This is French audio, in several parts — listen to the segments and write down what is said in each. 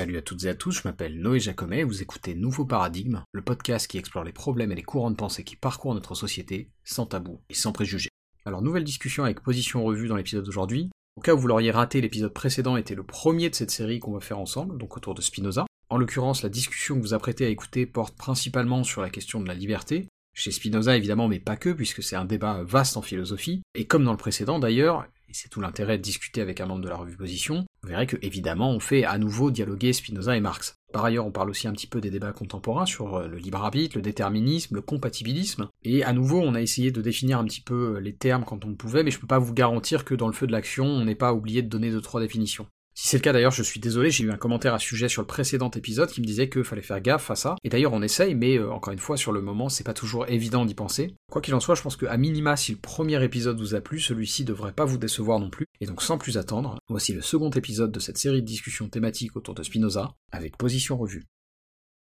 Salut à toutes et à tous, je m'appelle Noé Jacomet et vous écoutez Nouveau Paradigme, le podcast qui explore les problèmes et les courants de pensée qui parcourent notre société, sans tabou et sans préjugés. Alors nouvelle discussion avec Position Revue dans l'épisode d'aujourd'hui. Au cas où vous l'auriez raté, l'épisode précédent était le premier de cette série qu'on va faire ensemble, donc autour de Spinoza. En l'occurrence, la discussion que vous apprêtez à écouter porte principalement sur la question de la liberté, chez Spinoza évidemment, mais pas que, puisque c'est un débat vaste en philosophie, et comme dans le précédent d'ailleurs, et c'est tout l'intérêt de discuter avec un membre de la revue Position, vous verrez que évidemment on fait à nouveau dialoguer Spinoza et Marx. Par ailleurs, on parle aussi un petit peu des débats contemporains sur euh, le libre arbitre, le déterminisme, le compatibilisme, et à nouveau on a essayé de définir un petit peu les termes quand on pouvait, mais je peux pas vous garantir que dans le feu de l'action on n'ait pas oublié de donner deux trois définitions. Si c'est le cas d'ailleurs, je suis désolé, j'ai eu un commentaire à sujet sur le précédent épisode qui me disait qu'il fallait faire gaffe à ça. Et d'ailleurs on essaye, mais euh, encore une fois sur le moment c'est pas toujours évident d'y penser. Quoi qu'il en soit, je pense que à minima si le premier épisode vous a plu, celui-ci devrait pas vous décevoir non plus. Et donc sans plus attendre, voici le second épisode de cette série de discussions thématiques autour de Spinoza, avec Position Revue.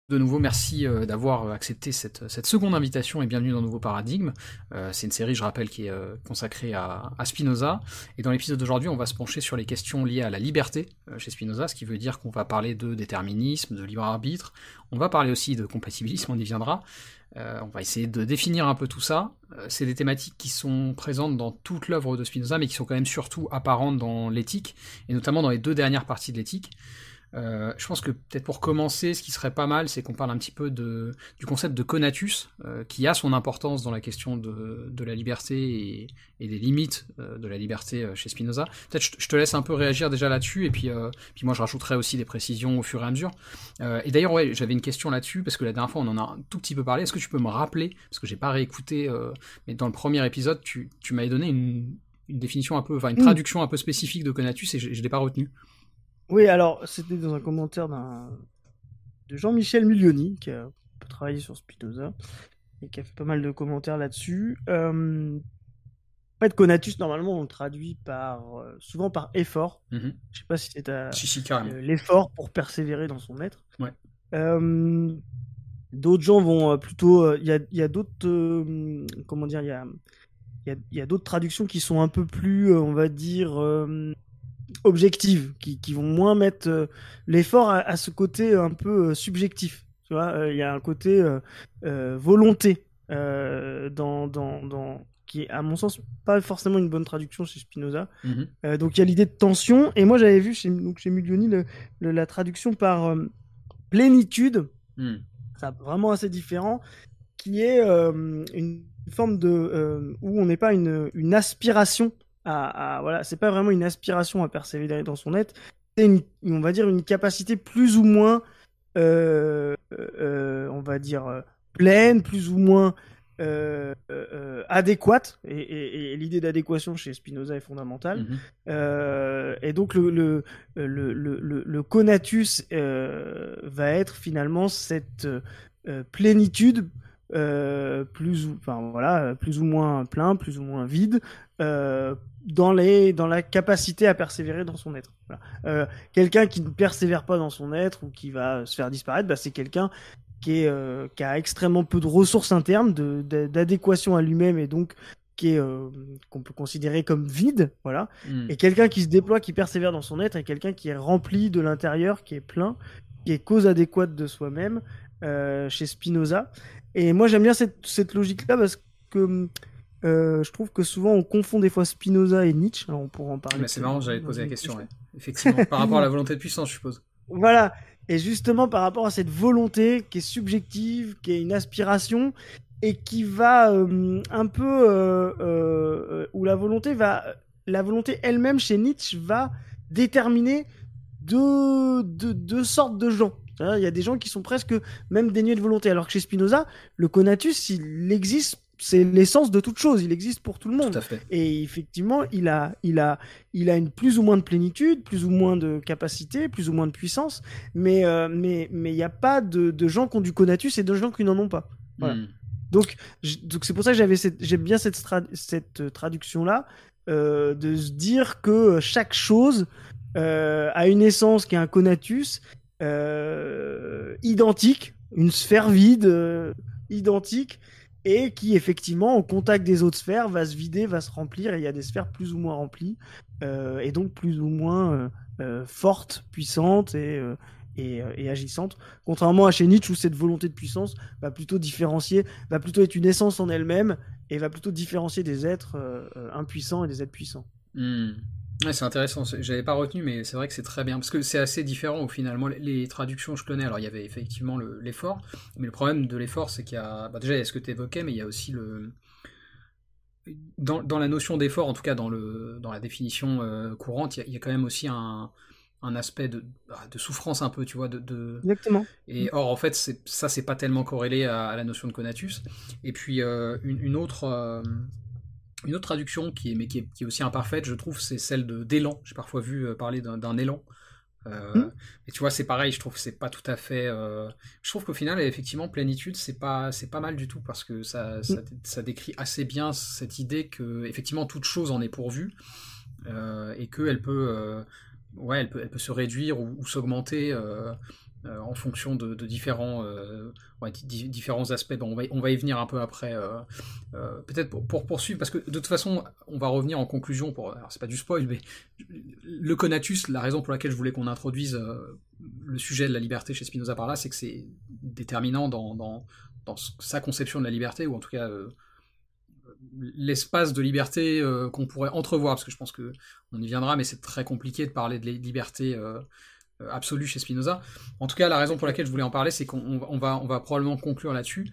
De nouveau, merci euh, d'avoir euh, accepté cette, seconde invitation et bienvenue dans Nouveau Paradigme. Euh, c'est une série, je rappelle, qui est consacrée à, Spinoza. Et dans l'épisode d'aujourd'hui, on va se pencher sur les questions liées à la liberté chez Spinoza, ce qui veut dire qu'on va parler de déterminisme, de libre arbitre. On va parler aussi de compatibilisme, on y viendra. on va essayer de définir un peu tout ça. c'est des thématiques qui sont présentes dans toute l'œuvre de Spinoza, mais qui sont quand même surtout apparentes dans l'éthique, et notamment dans les deux dernières parties de l'éthique. Euh, je pense que peut-être pour commencer, ce qui serait pas mal, c'est qu'on parle un petit peu de, du concept de conatus, euh, qui a son importance dans la question de, de la liberté et, des limites euh, de la liberté chez Spinoza. Peut-être je, je, te laisse un peu réagir déjà là-dessus, et puis, puis moi je rajouterai aussi des précisions au fur et à mesure. et d'ailleurs, ouais, j'avais une question là-dessus, parce que la dernière fois on en a un tout petit peu parlé. Est-ce que tu peux me rappeler, parce que j'ai pas réécouté, mais dans le premier épisode, tu, tu m'avais donné une, une, définition un peu, enfin une mm. traduction un peu spécifique de conatus, et je, je l'ai pas retenu. Oui, alors c'était dans un commentaire d'un de Jean-Michel Milioni qui a travaillé sur Spinoza et qui a fait pas mal de commentaires là-dessus. Euh, en fait, conatus, normalement, on le traduit par, euh, souvent par effort. Je mhm. Je sais pas si c'est euh, l'effort pour persévérer dans son être. Ouais. d'autres gens vont plutôt. Il y a, y a d'autres. comment dire Il y a, y a, y a d'autres traductions qui sont un peu plus, on va dire objectives, qui, qui, vont moins mettre euh, l'effort à, ce côté un peu euh, subjectif. Tu vois, euh, il y a un côté volonté dans, dans, dans, qui est à mon sens pas forcément une bonne traduction chez Spinoza. Mhm. donc il y a l'idée de tension, et moi j'avais vu chez, donc chez Milioni le, la traduction par plénitude, mhm. c'est vraiment assez différent, qui est une forme de où on n'est pas une, une aspiration voilà, c'est pas vraiment une aspiration à persévérer dans son être, c'est une, on va dire une capacité plus ou moins, euh, euh, on va dire euh, pleine, plus ou moins adéquate. Et, l'idée d'adéquation chez Spinoza est fondamentale. Mhm. et donc le le, le, le, le conatus va être finalement cette plénitude plus ou enfin voilà plus ou moins plein plus ou moins vide euh, dans, les, dans la capacité à persévérer dans son être. Euh, quelqu'un qui ne persévère pas dans son être ou qui va se faire disparaître, bah, c'est quelqu'un qui, est, euh, qui a extrêmement peu de ressources internes, d'adéquation à lui-même et donc qui est qu'on peut considérer comme vide, voilà. Hmm. Et quelqu'un qui se déploie, qui persévère dans son être, et quelqu'un qui est rempli de l'intérieur, qui est plein, qui est cause adéquate de soi-même, chez Spinoza. Et moi j'aime bien cette, cette logique-là parce que euh, je trouve que souvent on confond des fois Spinoza et Nietzsche. Alors on pourra en parler. Mais c'est marrant, j'allais te poser la question. Effectivement, par rapport à la volonté de puissance, je suppose. Voilà. Et justement par rapport à cette volonté qui est subjective, qui est une aspiration et qui va euh, un peu euh, euh, où la volonté va, la volonté elle-même chez Nietzsche va déterminer deux, deux, deux sortes de gens. Il y a des gens qui sont presque même dénués de volonté, alors que chez Spinoza, le conatus, il existe c'est l'essence de toute chose. Il existe pour tout le monde. Et effectivement, il a, il a, il a une plus ou moins de plénitude, plus ou moins de capacité, plus ou moins de puissance. Mais, euh, mais, mais il n'y a pas de, de, gens qui ont du conatus et de gens qui n'en ont pas. Hmm. Donc, donc c'est pour ça que j'avais j'aime bien cette, cette traduction là, euh, de se dire que chaque chose euh, a une essence qui est un conatus identique, une sphère vide identique et qui effectivement au contact des autres sphères va se vider, va se remplir et il y a des sphères plus ou moins remplies euh, et donc plus ou moins euh, euh, fortes, puissantes et, et, agissante. Contrairement à chez Nietzsche où cette volonté de puissance va plutôt différencier, va plutôt être une essence en elle-même et va plutôt différencier des êtres impuissants et des êtres puissants. C'est intéressant, j'avais pas retenu, mais c'est vrai que c'est très bien, parce que c'est assez différent au finalement. Les traductions, je connais, alors il y avait effectivement l'effort, mais le problème de l'effort, c'est qu'il y a. Bah, déjà, il y a ce que tu évoquais, mais il y a aussi le. Dans, dans la notion d'effort, en tout cas dans, le, dans la définition euh, courante, il y, a, quand même aussi un, un aspect de, bah, de, souffrance un peu, tu vois. De, de... Exactement. Et or, en fait, ça, c'est pas tellement corrélé à, la notion de conatus. Et puis, euh, une, une, autre. Euh, une autre traduction qui est, mais qui est, aussi imparfaite, je trouve, c'est celle de d'élan. J'ai parfois vu euh, parler d'un élan. Euh, hmm. Mais tu vois, c'est pareil, je trouve que c'est pas tout à fait. Euh, je trouve qu'au final, effectivement, plénitude, c'est pas, c'est pas mal du tout parce que ça, ça, hmm. décrit assez bien cette idée que, effectivement, toute chose en est pourvue et qu'elle peut, ouais, elle peut, elle peut se réduire ou, ou s'augmenter euh, en fonction de, différents, euh, différents aspects. on, va, on va y venir un peu après. Euh, peut-être pour, poursuivre, parce que de toute façon, on va revenir en conclusion. Pour, alors c'est pas du spoil, mais le conatus, la raison pour laquelle je voulais qu'on introduise le sujet de la liberté chez Spinoza par là, c'est que c'est déterminant dans, dans, sa conception de la liberté, ou en tout cas l'espace de liberté qu'on pourrait entrevoir, parce que je pense que on y viendra, mais c'est très compliqué de parler de liberté absolue chez Spinoza. En tout cas, la raison pour laquelle je voulais en parler, c'est qu'on va, on va probablement conclure là-dessus.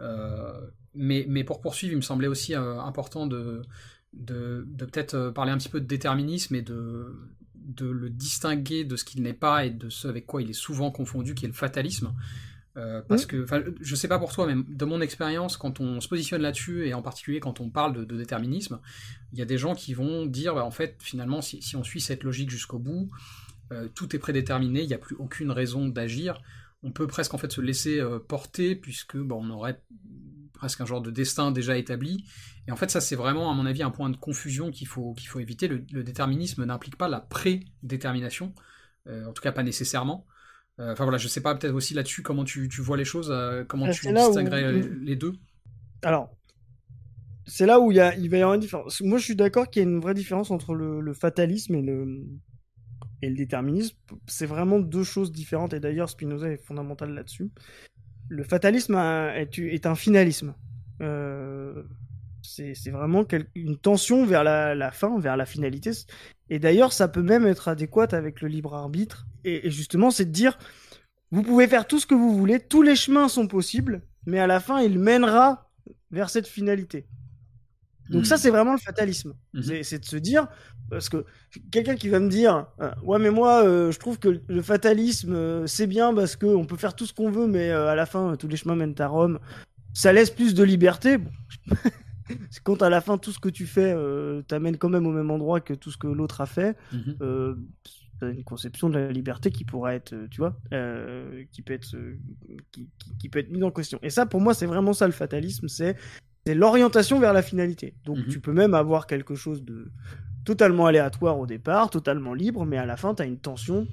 Euh, mais, mais, pour poursuivre, il me semblait aussi euh, important de, de, peut-être parler un petit peu de déterminisme et de, de le distinguer de ce qu'il n'est pas et de ce avec quoi il est souvent confondu, qui est le fatalisme. parce que, je sais pas pour toi, mais de mon expérience, quand on se positionne là-dessus, et en particulier quand on parle de, déterminisme, il y a des gens qui vont dire, bah, en fait, finalement, si, si on suit cette logique jusqu'au bout, euh, tout est prédéterminé, il n'y a plus aucune raison d'agir. On peut presque en fait se laisser euh, porter puisque bon, on aurait presque un genre de destin déjà établi. Et en fait, ça c'est vraiment à mon avis un point de confusion qu'il faut, qu'il faut éviter. Le, déterminisme n'implique pas la prédétermination, euh, en tout cas pas nécessairement. Enfin voilà, je sais pas peut-être aussi là-dessus comment tu, vois les choses, comment tu distinguerais les deux? Alors, c'est là où il, y a, il va y avoir une différence. Moi, je suis d'accord qu'il y a une vraie différence entre le fatalisme et le, et le déterminisme, c'est vraiment deux choses différentes, et d'ailleurs Spinoza est fondamental là-dessus. Le fatalisme est, un finalisme. Euh, c'est vraiment une tension vers la, fin, vers la finalité. Et d'ailleurs, ça peut même être adéquat avec le libre arbitre. Et, justement, c'est de dire, vous pouvez faire tout ce que vous voulez, tous les chemins sont possibles, mais à la fin, il mènera vers cette finalité. Donc ça, hmm. c'est vraiment le fatalisme. Hmm. C'est de se dire, parce que quelqu'un qui va me dire, euh, ouais, mais moi, euh, je trouve que le fatalisme, euh, c'est bien parce qu'on peut faire tout ce qu'on veut, mais à la fin, tous les chemins mènent à Rome. Ça laisse plus de liberté. Bon. quand à la fin, tout ce que tu fais t'amène quand même au même endroit que tout ce que l'autre a fait. Mm une conception de la liberté qui pourrait être, tu vois, qui peut être, qui, qui, peut être mise en question. Et ça, pour moi, c'est vraiment ça le fatalisme, c'est c'est l'orientation vers la finalité. Donc mhm. tu peux même avoir quelque chose de totalement aléatoire au départ, totalement libre, mais à la fin, tu as une tension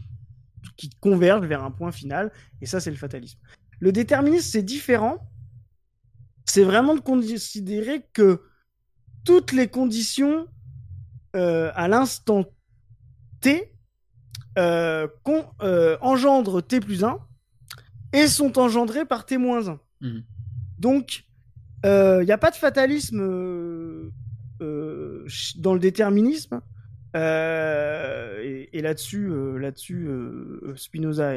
qui converge vers un point final, et ça, c'est le fatalisme. Le déterminisme, c'est différent. C'est vraiment de considérer que toutes les conditions euh, à l'instant T euh, euh, engendrent T plus 1 et sont engendrées par T moins 1. Mhm. Donc, il euh, n'y a pas de fatalisme euh, euh, dans le déterminisme. et, là-dessus, là-dessus, Spinoza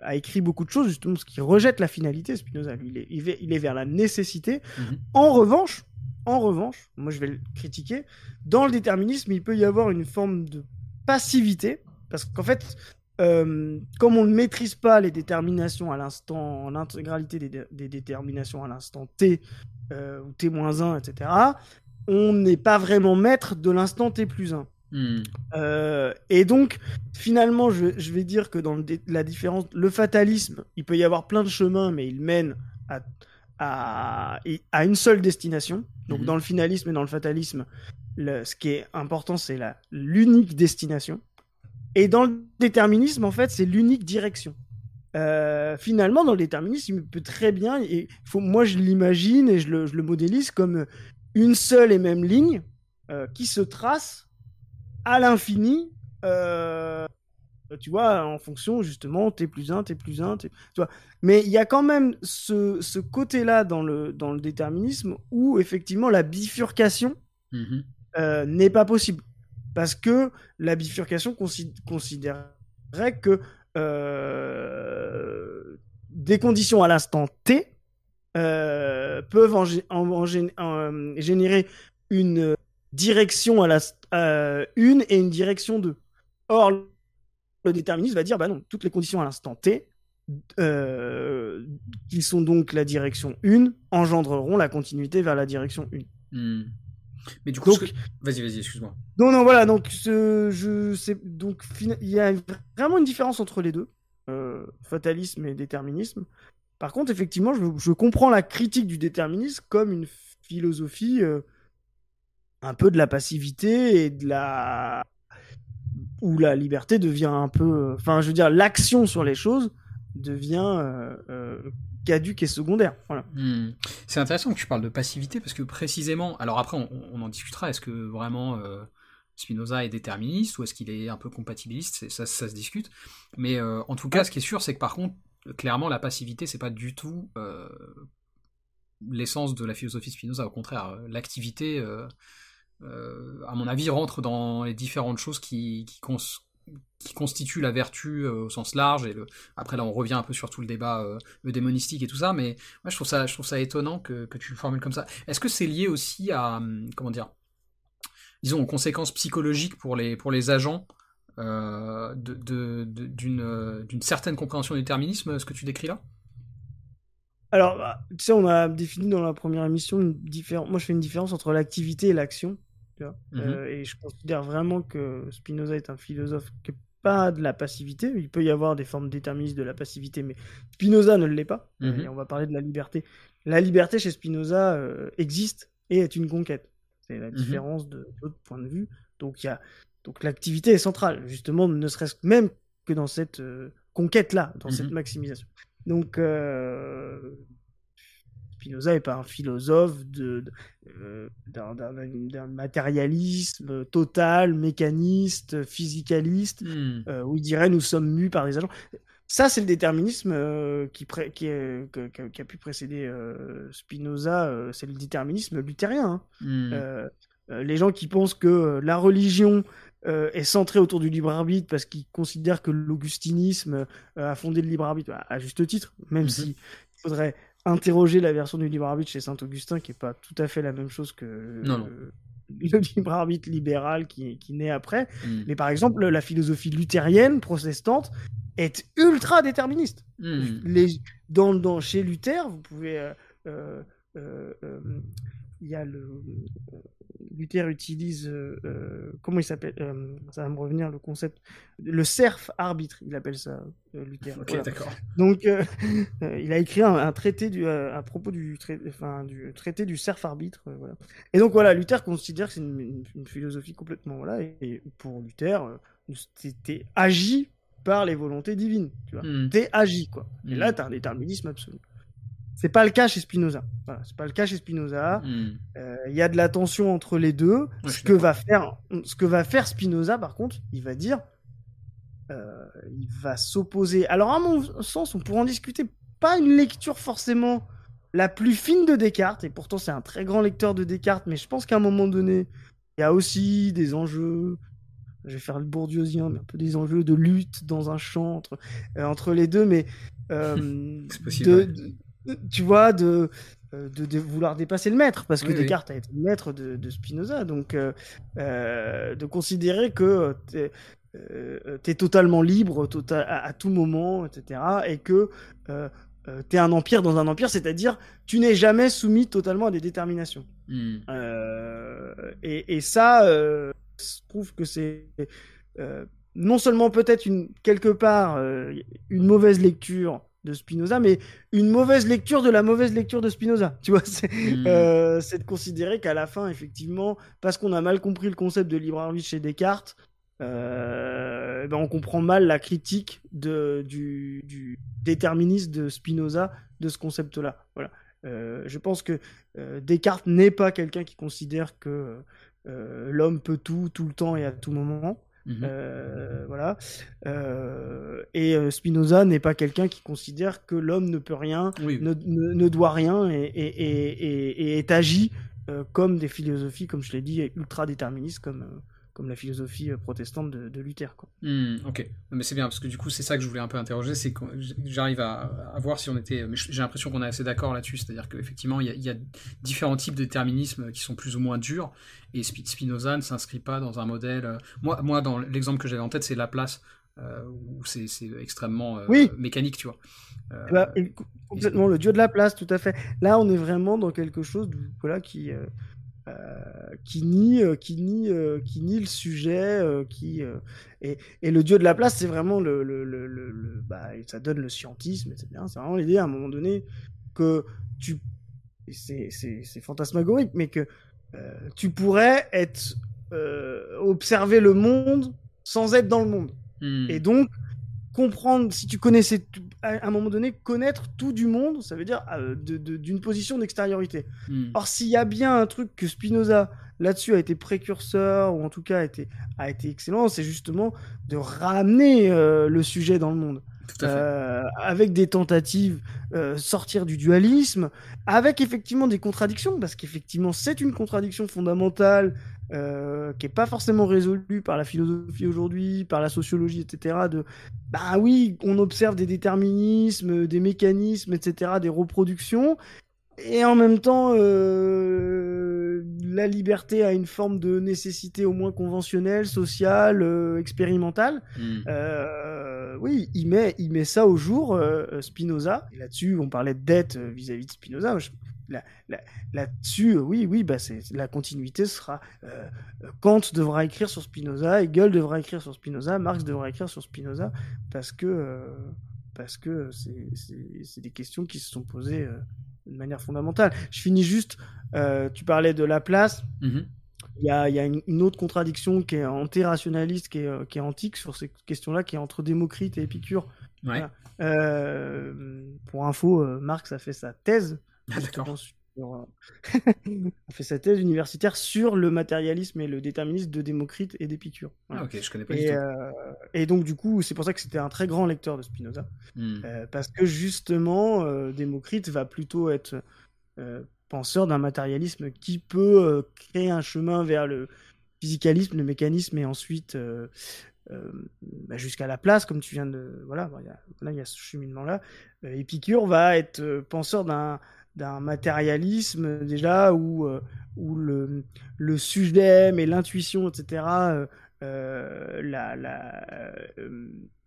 a écrit beaucoup de choses justement, ce qui rejette la finalité. Spinoza, lui, il est, il est, vers la nécessité. Mhm. En revanche, en revanche, moi je vais le critiquer. Dans le déterminisme, il peut y avoir une forme de passivité, parce qu'en fait, euh, comme on ne maîtrise pas les déterminations à l'instant, l'intégralité des, déterminations à l'instant t euh, ou t-1, etc., on n'est pas vraiment maître de l'instant t plus 1. Hmm. Euh, et donc, finalement, je, vais dire que dans la différence, le fatalisme, il peut y avoir plein de chemins, mais il mène à, à, à une seule destination. Donc, hmm. dans le finalisme et dans le fatalisme, le, ce qui est important, c'est l'unique destination. Et dans le déterminisme, en fait, c'est l'unique direction. Euh, finalement, dans le déterminisme, il peut très bien, et faut, moi je l'imagine et je le, je le, modélise comme une seule et même ligne euh, qui se trace à l'infini euh, tu vois, en fonction justement, t plus 1, t plus 1, tu vois. Mais il y a quand même ce, ce côté-là dans le, dans le déterminisme où effectivement la bifurcation mmh n'est pas possible. Parce que la bifurcation considérerait que des conditions à l'instant T euh, peuvent en, générer une direction à la euh, une et une direction 2. Or, le déterministe va dire bah non, toutes les conditions à l'instant T, euh, qui sont donc la direction 1, engendreront la continuité vers la direction 1. Hmm. Mais du coup, vas-y, vas-y, excuse-moi. Non, non, voilà, donc je sais, donc il y a vraiment une différence entre les deux, fatalisme et déterminisme. Par contre, effectivement, je, comprends la critique du déterminisme comme une philosophie euh, un peu de la passivité et de la où la liberté devient un peu, enfin, je veux dire, l'action sur les choses devient euh, euh, caduque et secondaire. Voilà. Hmm. C'est intéressant que tu parles de passivité parce que précisément, alors après, on, en discutera. Est-ce que vraiment Spinoza est déterministe ou est-ce qu'il est un peu compatibiliste ça, ça, se discute. Mais en tout cas, ce qui est sûr, c'est que par contre, clairement, la passivité, c'est pas du tout euh, l'essence de la philosophie Spinoza. Au contraire, euh, l'activité, euh, à mon avis, rentre dans les différentes choses qui, constituent la vertu au sens large. Et après, là, on revient un peu sur tout le débat le démonistique et tout ça. Mais moi, je trouve ça, je trouve ça étonnant que, tu le formules comme ça. Est-ce que c'est lié aussi à, comment dire, disons, aux conséquences psychologiques pour les, pour les agents euh, d'une certaine compréhension du déterminisme, ce que tu décris là? Alors, bah, tu sais, on a défini dans la première émission une différence. Moi, je fais une différence entre l'activité et l'action. Mhm. Euh, et je considère vraiment que Spinoza est un philosophe qui pas de la passivité. Il peut y avoir des formes déterministes de la passivité, mais Spinoza ne l'est pas. Mhm. Et on va parler de la liberté. La liberté chez Spinoza euh, existe et est une conquête. C'est la mhm. différence de l'autre point de vue. Donc y a donc l'activité est centrale, justement, ne serait-ce même que dans cette euh, conquête-là, dans cette maximisation. Donc euh, Spinoza n'est pas un philosophe de, euh, d'un matérialisme total, mécaniste, physicaliste, hmm. où il dirait nous sommes mus par des agents. Ça, c'est le déterminisme qui, qui, a pu précéder Spinoza, c'est le déterminisme luthérien. Hein. Hmm. les gens qui pensent que la religion euh, est centré autour du libre arbitre parce qu'il considère que l'augustinisme euh, a fondé le libre arbitre à, juste titre, même mhm. si il faudrait interroger la version du libre arbitre chez Saint Augustin qui est pas tout à fait la même chose que le libre arbitre libéral qui, qui naît après. Mhm. Mais par exemple, la philosophie luthérienne protestante est ultra déterministe. Mhm. Les, dans, dans, chez Luther, vous pouvez euh, il y a le Luther utilise, euh, euh, comment il s'appelle euh, Ça va me revenir le concept. Le serf arbitre, il appelle ça, Luther. Ok, d'accord. Donc, il a écrit un, traité du, à propos du, enfin, du traité du serf arbitre. voilà. Et donc, voilà, Luther considère que c'est une, philosophie complètement. Voilà, et, pour Luther, c'était agi par les volontés divines. Tu vois, hmm. t'es agi, quoi. Et là, hmm. t'as un déterminisme absolu. C'est pas le cas chez Spinoza. Voilà, c'est pas le cas chez Spinoza. Hmm. Euh, il y a de la tension entre les deux. ce que va faire, ce que va faire Spinoza, par contre, il va dire, euh, il va s'opposer. Alors à mon sens, on pourrait en discuter. Pas une lecture forcément la plus fine de Descartes, et pourtant c'est un très grand lecteur de Descartes, mais je pense qu'à un moment donné, il y a aussi des enjeux. Je vais faire le bourdieusien, mais un peu des enjeux de lutte dans un champ entre, euh, entre les deux, mais c'est possible, tu vois, de, euh, de, vouloir dépasser le maître, parce que Descartes a été le maître de, Spinoza, donc euh, euh, de considérer que tu es, totalement libre à, tout moment, etc., et que tu es un empire dans un empire, c'est-à-dire tu n'es jamais soumis totalement à des déterminations. Hmm. Et, et, ça, je trouve que c'est non seulement peut-être une, quelque part une mauvaise lecture de Spinoza, mais une mauvaise lecture de la mauvaise lecture de Spinoza. Tu vois, c'est hmm. euh, de considérer qu'à la fin, effectivement, parce qu'on a mal compris le concept de libre arbitre chez Descartes, euh, ben on comprend mal la critique de, du, du déterminisme de Spinoza de ce concept-là. Voilà. Euh, je pense que Descartes n'est pas quelqu'un qui considère que l'homme peut tout, tout le temps et à tout moment. Mmh voilà. et Spinoza n'est pas quelqu'un qui considère que l'homme ne peut rien, ne, doit rien et, et est agi comme des philosophies, comme je l'ai dit, ultra déterministes comme comme la philosophie euh, protestante de, Luther. Quoi. Hmm, ok, mais c'est bien parce que du coup c'est ça que je voulais un peu interroger, c'est que j'arrive à, voir si on était, mais j'ai l'impression qu'on est assez d'accord là-dessus, c'est-à-dire qu'effectivement il y, a différents types de déterminisme qui sont plus ou moins durs et Spinoza ne s'inscrit pas dans un modèle. Euh, moi, moi dans l'exemple que j'avais en tête c'est Laplace euh, où c'est extrêmement mécanique, tu vois. Eh ben, complètement le dieu de la place, tout à fait. Là, on est vraiment dans quelque chose voilà, qui, euh, qui nie, euh, qui nie, euh, qui nie le sujet, qui et, et, le dieu de la place, c'est vraiment le, le, le, le, bah, ça donne le scientisme, c'est bien, c'est vraiment l'idée à un moment donné que tu, c'est, fantasmagorique, mais que tu pourrais être observer le monde sans être dans le monde. Hmm. Et donc, comprendre, si tu connaissais, à un moment donné, connaître tout du monde, ça veut dire euh, d'une position d'extériorité. Hmm. Or, s'il y a bien un truc que Spinoza, là-dessus, a été précurseur, ou en tout cas a été, a été excellent, c'est justement de ramener euh, le sujet dans le monde. Euh, avec des tentatives sortir du dualisme, avec effectivement des contradictions, parce qu'effectivement c'est une contradiction fondamentale euh, qui est pas forcément résolu par la philosophie aujourd'hui, par la sociologie, etc. De bah oui, on observe des déterminismes, des mécanismes, etc., des reproductions, et en même temps, euh, la liberté a une forme de nécessité au moins conventionnelle, sociale, euh, expérimentale. Hmm. oui, il met, il met ça au jour, Spinoza. Là-dessus, on parlait de dette vis-à-vis de Spinoza. Là-dessus, euh, oui, oui, bah la continuité sera euh, Kant devra écrire sur Spinoza, Hegel devra écrire sur Spinoza, Marx devra écrire sur Spinoza, parce que euh, parce que c'est des questions qui se sont posées de manière fondamentale. Je finis juste, tu parlais de la place. Mm-hmm. Il y a, y a une, autre contradiction qui est antirationaliste, qui est, qui est antique sur ces questions-là, qui est entre Démocrite et Épicure. pour info, Marx a fait sa thèse ah, d'accord. a fait sa thèse universitaire sur le matérialisme et le déterminisme de Démocrite et d'Épicure. Ah, ok, je connais pas et, du tout. Euh, et donc, du coup, c'est pour ça que c'était un très grand lecteur de Spinoza. Hmm. Euh, parce que justement, euh, Démocrite va plutôt être penseur d'un matérialisme qui peut créer un chemin vers le physicalisme, le mécanisme et ensuite bah, jusqu'à la place, comme tu viens de. Voilà, là, il y a ce cheminement-là. Épicure va être penseur d'un d'un matérialisme déjà où, euh, où le, le sujet mais l'intuition etc euh, euh, la, la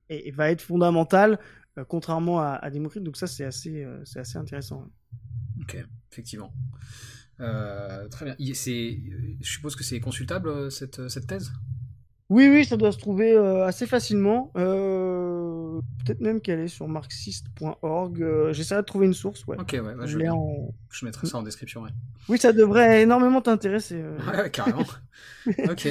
et, va être fondamental contrairement à, à, Démocrite. Donc ça c'est assez c'est assez intéressant ok effectivement. Très bien. Je suppose que c'est consultable cette, cette thèse? Oui oui ça doit se trouver assez facilement peut-être même qu'elle est sur marxiste.org. Euh, j'essaierai de trouver une source. Ouais. Ok, ouais, je, je, mettrai ça en description. Oui, ça devrait énormément t'intéresser. Euh. Ouais, carrément. ok.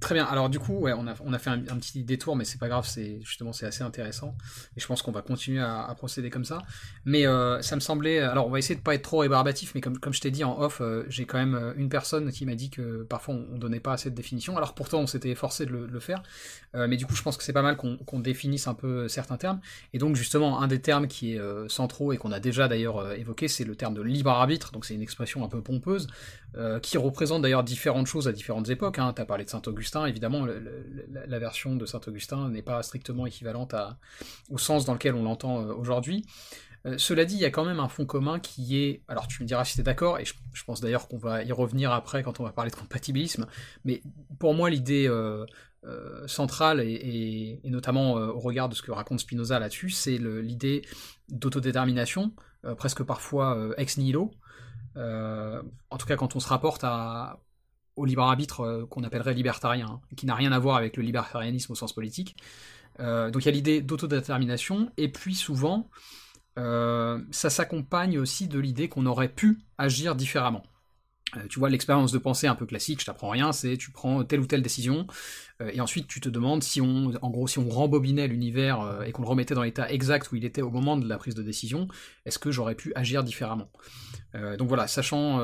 Euh, Très bien. Alors du coup, ouais, on a, on a fait un, petit détour, mais c'est pas grave. C'est justement c'est assez intéressant et je pense qu'on va continuer à, procéder comme ça. Mais euh, ça me semblait. Alors on va essayer de pas être trop rébarbatif, mais comme, comme je t'ai dit en off, euh, j'ai quand même euh, une personne qui m'a dit que parfois on, donnait pas assez de définition. Alors pourtant on s'était efforcé de le, faire, mais du coup je pense que c'est pas mal qu'on définisse un peu certains termes. Et donc justement un des termes qui est centraux et qu'on a déjà d'ailleurs évoqué, c'est le terme de libre arbitre. Donc c'est une expression un peu pompeuse qui représente d'ailleurs différentes choses à différentes époques. Hein. Tu as parlé de Saint Augustin évidemment, la, version de Saint-Augustin n'est pas strictement équivalente au sens dans lequel on l'entend euh, aujourd'hui. Euh, cela dit, il y a quand même un fond commun qui est, alors tu me diras si tu es d'accord, et je, pense d'ailleurs qu'on va y revenir après quand on va parler de compatibilisme, mais pour moi l'idée euh, centrale, et, notamment au regard de ce que raconte Spinoza là-dessus, c'est l'idée d'autodétermination, presque parfois ex nihilo, en tout cas quand on se rapporte à, au libre arbitre euh, qu'on appellerait libertarien, hein, qui n'a rien à voir avec le libertarianisme au sens politique. Euh, donc il y a l'idée d'autodétermination, et puis souvent, euh, ça s'accompagne aussi de l'idée qu'on aurait pu agir différemment. Tu vois, l'expérience de pensée un peu classique, je t'apprends rien, c'est tu prends telle ou telle décision, et ensuite tu te demandes si on, en gros, si on rembobinait l'univers et qu'on le remettait dans l'état exact où il était au moment de la prise de décision, est-ce que j'aurais pu agir différemment? Donc voilà, sachant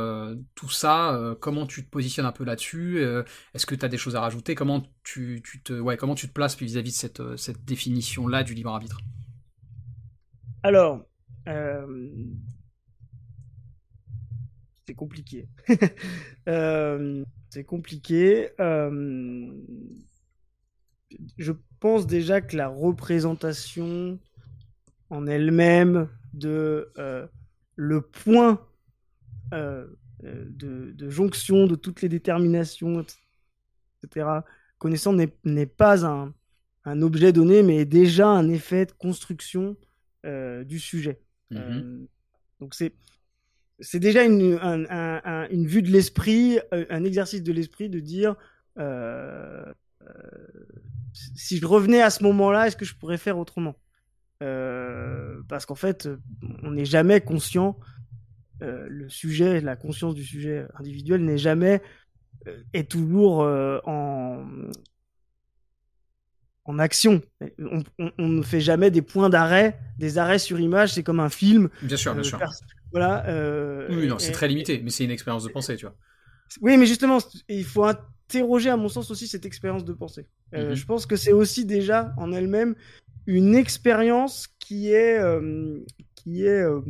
tout ça, comment tu te positionnes un peu là-dessus Est-ce que tu as des choses à rajouter? Comment tu, te, ouais, comment tu te places vis-à-vis de cette, cette définition-là du libre arbitre? Alors, c'est compliqué. c'est compliqué. je pense déjà que la représentation en elle-même de euh, le point euh, de, jonction de toutes les déterminations, etc., connaissant n'est pas un, objet donné, mais déjà un effet de construction euh, du sujet. Mm-hmm. donc c'est c'est déjà une, une, vue de l'esprit, un exercice de l'esprit de dire si je revenais à ce moment-là, est-ce que je pourrais faire autrement? Euh, parce qu'en fait, on n'est jamais conscient. Euh, le sujet, la conscience du sujet individuel n'est jamais euh, est toujours en en action. On, ne fait jamais des points d'arrêt, des arrêts sur image. C'est comme un film. Bien sûr, bien sûr. Voilà. oui, non, c'est très limité, mais c'est une expérience de pensée, tu vois. Oui, mais justement, il faut interroger, à mon sens, aussi cette expérience de pensée. Mhm. Je pense que c'est aussi déjà en elle-même une expérience qui est, euh, qui est, euh,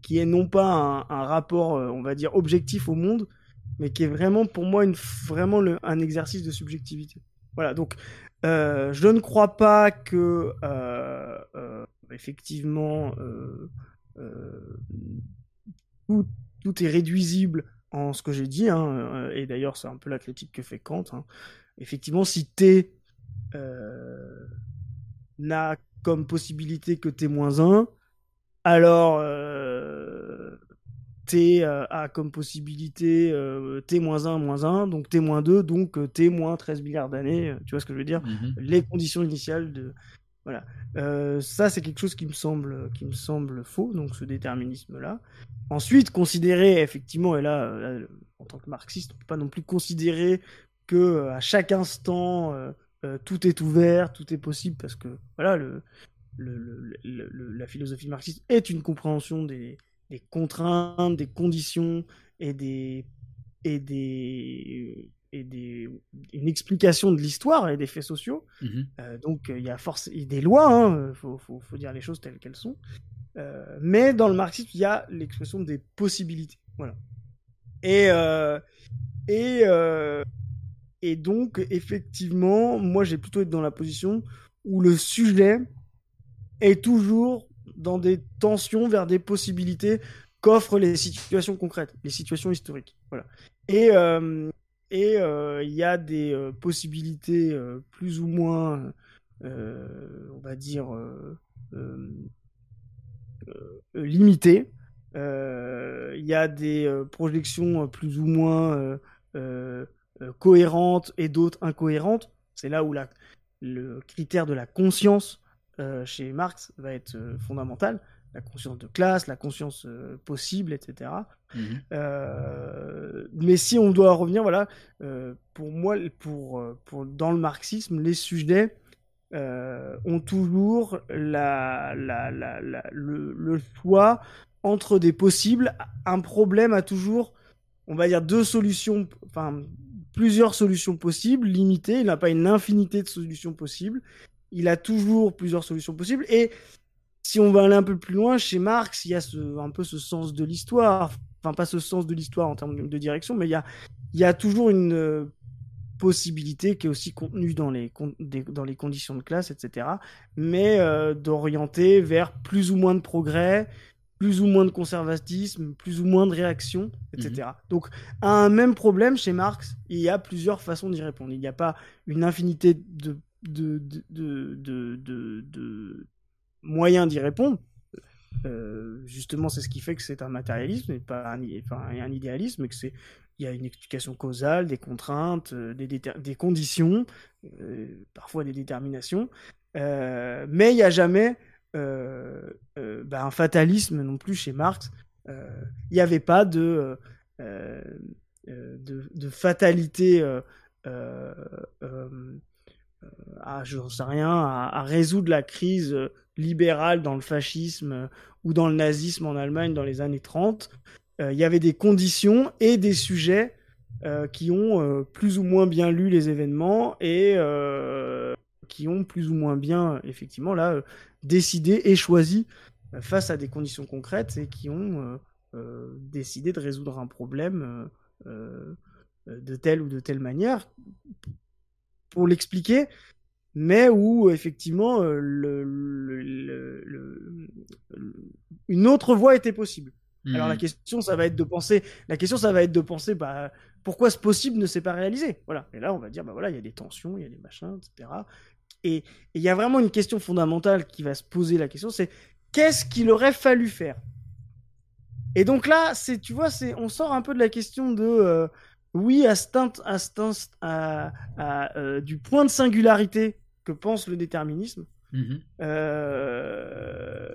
qui est non pas un, rapport, euh, on va dire, objectif au monde, mais qui est vraiment pour moi une, vraiment le, un exercice de subjectivité. Voilà, donc je ne crois pas que effectivement tout, tout, est réduisible en ce que j'ai dit, hein, et d'ailleurs c'est un peu la critique que fait Kant. Hein. Effectivement, si T n'a comme possibilité que T-1, alors euh, T euh, a comme possibilité euh, T-1, moins 1, donc T-2, donc T-13 milliards d'années, tu vois ce que je veux dire? Mhm. Les conditions initiales de... Voilà. ça, c'est quelque chose qui me, semble, qui me semble faux, donc ce déterminisme-là. Ensuite, considérer, effectivement, et là, en tant que marxiste, on ne peut pas non plus considérer que à chaque instant, euh, tout est ouvert, tout est possible, parce que voilà, la philosophie marxiste est une compréhension des, contraintes, des conditions et des et des et des une explication de l'histoire et des faits sociaux. Mhm. Euh, donc il y a force des lois, il hein, faut, faut, faut, dire les choses telles qu'elles sont. Euh, mais dans le marxisme, il y a l'expression des possibilités. Voilà. Et et et donc, effectivement, moi, j'ai plutôt été dans la position où le sujet est toujours dans des tensions vers des possibilités qu'offrent les situations concrètes, les situations historiques. Voilà. Et euh, et euh, il y a des euh, possibilités plus ou moins, on va dire, limitées. Il y a des projections plus ou moins euh, cohérentes et d'autres incohérentes. C'est là où la, le critère de la conscience euh, chez Marx va être euh, fondamental. La conscience de classe, la conscience possible, etc. Mhm. mais si on doit revenir, voilà, pour moi, pour, pour, dans le marxisme, les sujets ont toujours la, la, la, le, le, choix entre des possibles. Un problème a toujours, on va dire, deux solutions, enfin, plusieurs solutions possibles, limitées. Il n'a pas une infinité de solutions possibles. Il a toujours plusieurs solutions possibles. Et si on va aller un peu plus loin, chez Marx, il y a ce, un peu ce sens de l'histoire. Enfin, pas ce sens de l'histoire en termes de direction, mais il y a, il y a toujours une euh, possibilité qui est aussi contenue dans les, dans les conditions de classe, etc. Mais euh, d'orienter vers plus ou moins de progrès, plus ou moins de conservatisme, plus ou moins de réaction, etc. Mhm. Donc, à un même problème chez Marx, il y a plusieurs façons d'y répondre. Il n'y a pas une infinité de, de, de, moyens d'y répondre. Euh, justement, c'est ce qui fait que c'est un matérialisme et pas un, idéalisme, et que c'est il y a une explication causale, des contraintes, euh, des, conditions, euh, parfois des déterminations, mais il n'y a jamais bah, un fatalisme non plus chez Marx. Il n'y avait pas de, de, fatalité à, je sais rien, à, résoudre la crise libérale dans le fascisme ou dans le nazisme en Allemagne dans les années 30. il y avait des conditions et des sujets qui ont plus ou moins bien lu les événements et qui ont plus ou moins bien, effectivement, là, décidé et choisi face à des conditions concrètes et qui ont décidé de résoudre un problème de telle ou de telle manière pour l'expliquer, mais où effectivement euh, le, une autre voie était possible. Alors la question, ça va être de penser. La question, ça va être de penser, bah, pourquoi ce possible ne s'est pas réalisé? Voilà. Et là, on va dire, bah voilà, il y a des tensions, il y a des machins, etc. Et il y a vraiment une question fondamentale qui va se poser la question, c'est qu'est-ce qu'il aurait fallu faire? Et donc là, c'est, tu vois, c'est, on sort un peu de la question de euh, oui, à, à, à, euh, du point de singularité que pense le déterminisme. Mhm. Euh,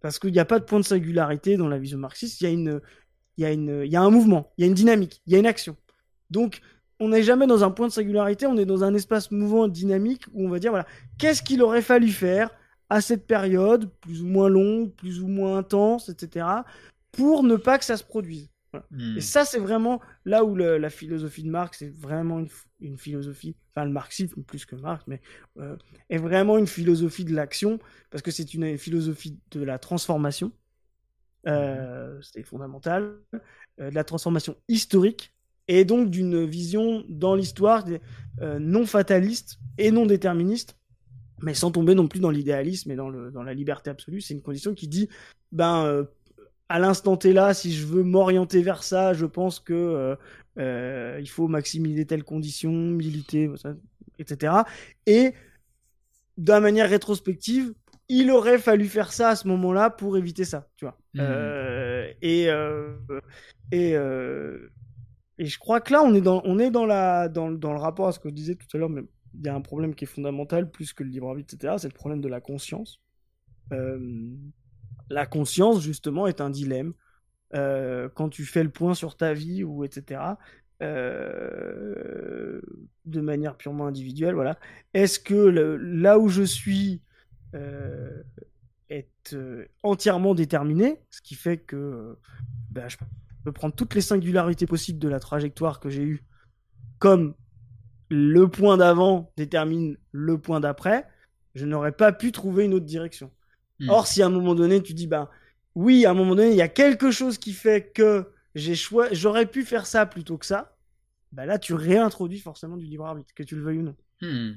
parce qu'il n'y a pas de point de singularité dans la vision marxiste, il y, a une, il, y a une, il y a un mouvement, il y a une dynamique, il y a une action. Donc, on n'est jamais dans un point de singularité, on est dans un espace mouvant dynamique où on va dire, voilà, qu'est-ce qu'il aurait fallu faire à cette période, plus ou moins longue, plus ou moins intense, etc., pour ne pas que ça se produise. Hmm. Et ça, c'est vraiment là où la philosophie de Marx c'est vraiment une, philosophie, enfin le marxisme plus que Marx, mais euh, est vraiment une philosophie de l'action, parce que c'est une, philosophie de la transformation, euh, c'est fondamental, euh, de la transformation historique, et donc d'une vision dans l'histoire non fataliste et non déterministe, mais sans tomber non plus dans l'idéalisme et dans, le, dans la liberté absolue. C'est une condition qui dit, ben à l'instant T là, si je veux m'orienter vers ça, je pense que euh, euh, il faut maximiser telles conditions, militer, etc. Et d'une manière rétrospective, il aurait fallu faire ça à ce moment-là pour éviter ça, tu vois. Mmh. Euh, et et et je crois que là, on est dans on est dans la dans, dans le rapport à ce que je disais tout à l'heure, mais il y a un problème qui est fondamental plus que le libre arbitre, etc. C'est le problème de la conscience. Euh, la conscience, justement, est un dilemme. Euh, quand tu fais le point sur ta vie ou etc. Euh, de manière purement individuelle, voilà. Est-ce que là où je suis euh, est entièrement déterminé, ce qui fait que ben, je peux prendre toutes les singularités possibles de la trajectoire que j'ai eue comme le point d'avant détermine le point d'après, je n'aurais pas pu trouver une autre direction. Hmm. Or, si à un moment donné, tu dis, ben oui, à un moment donné, il y a quelque chose qui fait que j'ai j'aurais pu faire ça plutôt que ça, ben là, tu réintroduis forcément du libre arbitre, que tu le veuilles ou non. Hmm.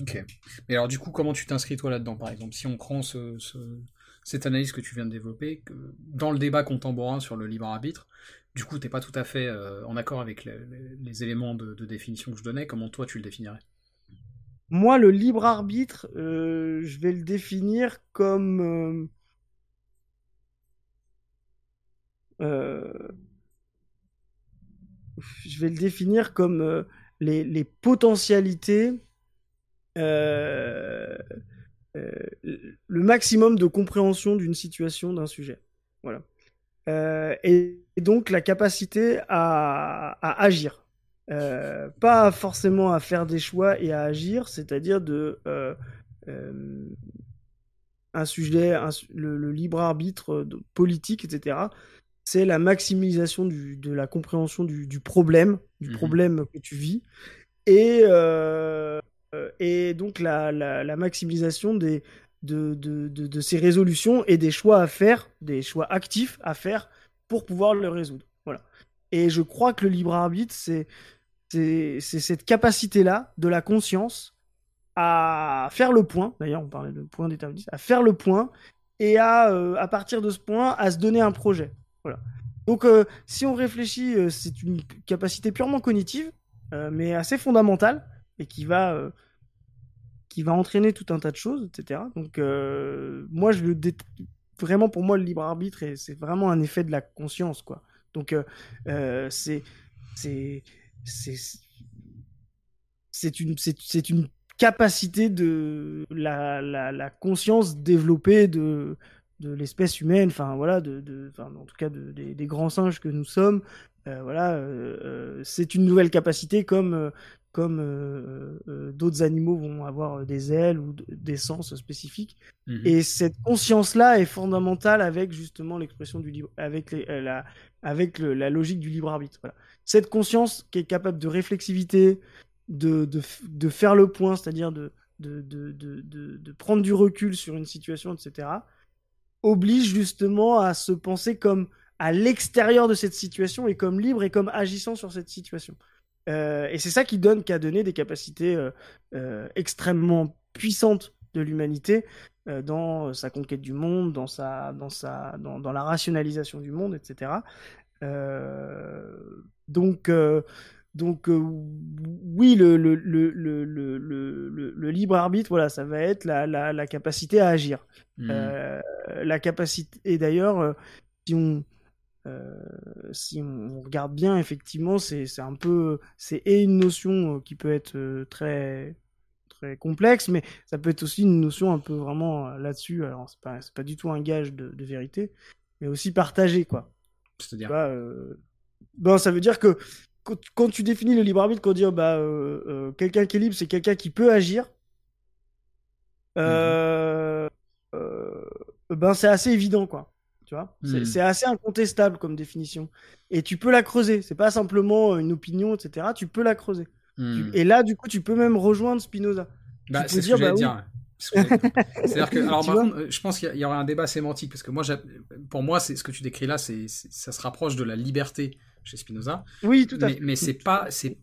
Ok. Mais alors, du coup, comment tu t'inscris toi là-dedans, par exemple? Si on prend cette analyse que tu viens de développer, que, dans le débat contemporain sur le libre arbitre, du coup, t'es pas tout à fait euh, en accord avec les, éléments de, de, définition que je donnais. Comment toi, tu le définirais? Moi, le libre arbitre, euh, je vais le définir comme euh, euh, je vais le définir comme les, potentialités, le maximum de compréhension d'une situation, d'un sujet. Voilà. Et, donc la capacité à agir. Euh, pas forcément à faire des choix et à agir, c'est-à-dire de euh, euh, un sujet, le, libre arbitre politique, etc. C'est la maximisation de la compréhension du, problème, du mmh problème que tu vis, et, et donc la, la, maximisation des, de, de, de, ces résolutions et des choix à faire, des choix actifs à faire pour pouvoir le résoudre. Voilà. Et je crois que le libre arbitre, c'est c'est cette capacité-là de la conscience à faire le point, d'ailleurs on parlait de point déterministe, à faire le point et à, euh, à partir de ce point, à se donner un projet. Voilà. Donc euh, si on réfléchit, euh, c'est une capacité purement cognitive, mais assez fondamentale, et qui va, qui va entraîner tout un tas de choses, etc. Donc moi, je veux vraiment pour moi le libre arbitre, c'est vraiment un effet de la conscience, quoi. Donc c'est c'est une, c'est une capacité de la, la, la, conscience développée de, de l'espèce humaine, enfin voilà, de, de en tout cas de, des, grands singes que nous sommes. Euh, voilà, euh, euh, c'est une nouvelle capacité comme comme d'autres animaux vont avoir des ailes ou des sens spécifiques. Mmh Et cette conscience-là est fondamentale avec justement l'expression du libre, avec la, avec la logique du libre arbitre. Voilà. Cette conscience qui est capable de réflexivité, de, de, de faire le point, c'est-à-dire de, de, de, prendre du recul sur une situation, etc., oblige justement à se penser comme à l'extérieur de cette situation et comme libre et comme agissant sur cette situation. Euh, et c'est ça qui donne, qui a donné des capacités euh, euh, extrêmement puissantes de l'humanité dans sa conquête du monde, dans sa, dans sa, dans, dans la rationalisation du monde, etc. donc donc oui, le, le, le, le, libre arbitre, voilà, ça va être la, la, la capacité à agir. Mmh. la capacité, et d'ailleurs, si on, si on regarde bien, effectivement, c'est un peu, c'est une notion qui peut être très très complexe, mais ça peut être aussi une notion un peu vraiment là-dessus. Alors c'est pas pas du tout un gage de, de vérité, mais aussi partagé quoi. C'est-à-dire. Ben, ça veut dire que quand, tu définis le libre arbitre, quand dire bah, euh, euh, quelqu'un qui est libre, c'est quelqu'un qui peut agir, euh, ben c'est assez évident, quoi. Tu vois hmm. C'est assez incontestable comme définition. Et tu peux la creuser. C'est pas simplement une opinion, etc. Tu peux la creuser. Hmm. et là, du coup, tu peux même rejoindre Spinoza. Bah, c'est ce que bah, dire. C'est-à-dire que, alors, je pense qu'il y, aurait un débat sémantique parce que moi, pour moi, c'est ce que tu décris là, c'est, ça se rapproche de la liberté chez Spinoza. Oui, tout à fait. Mais c'est pas, c'est,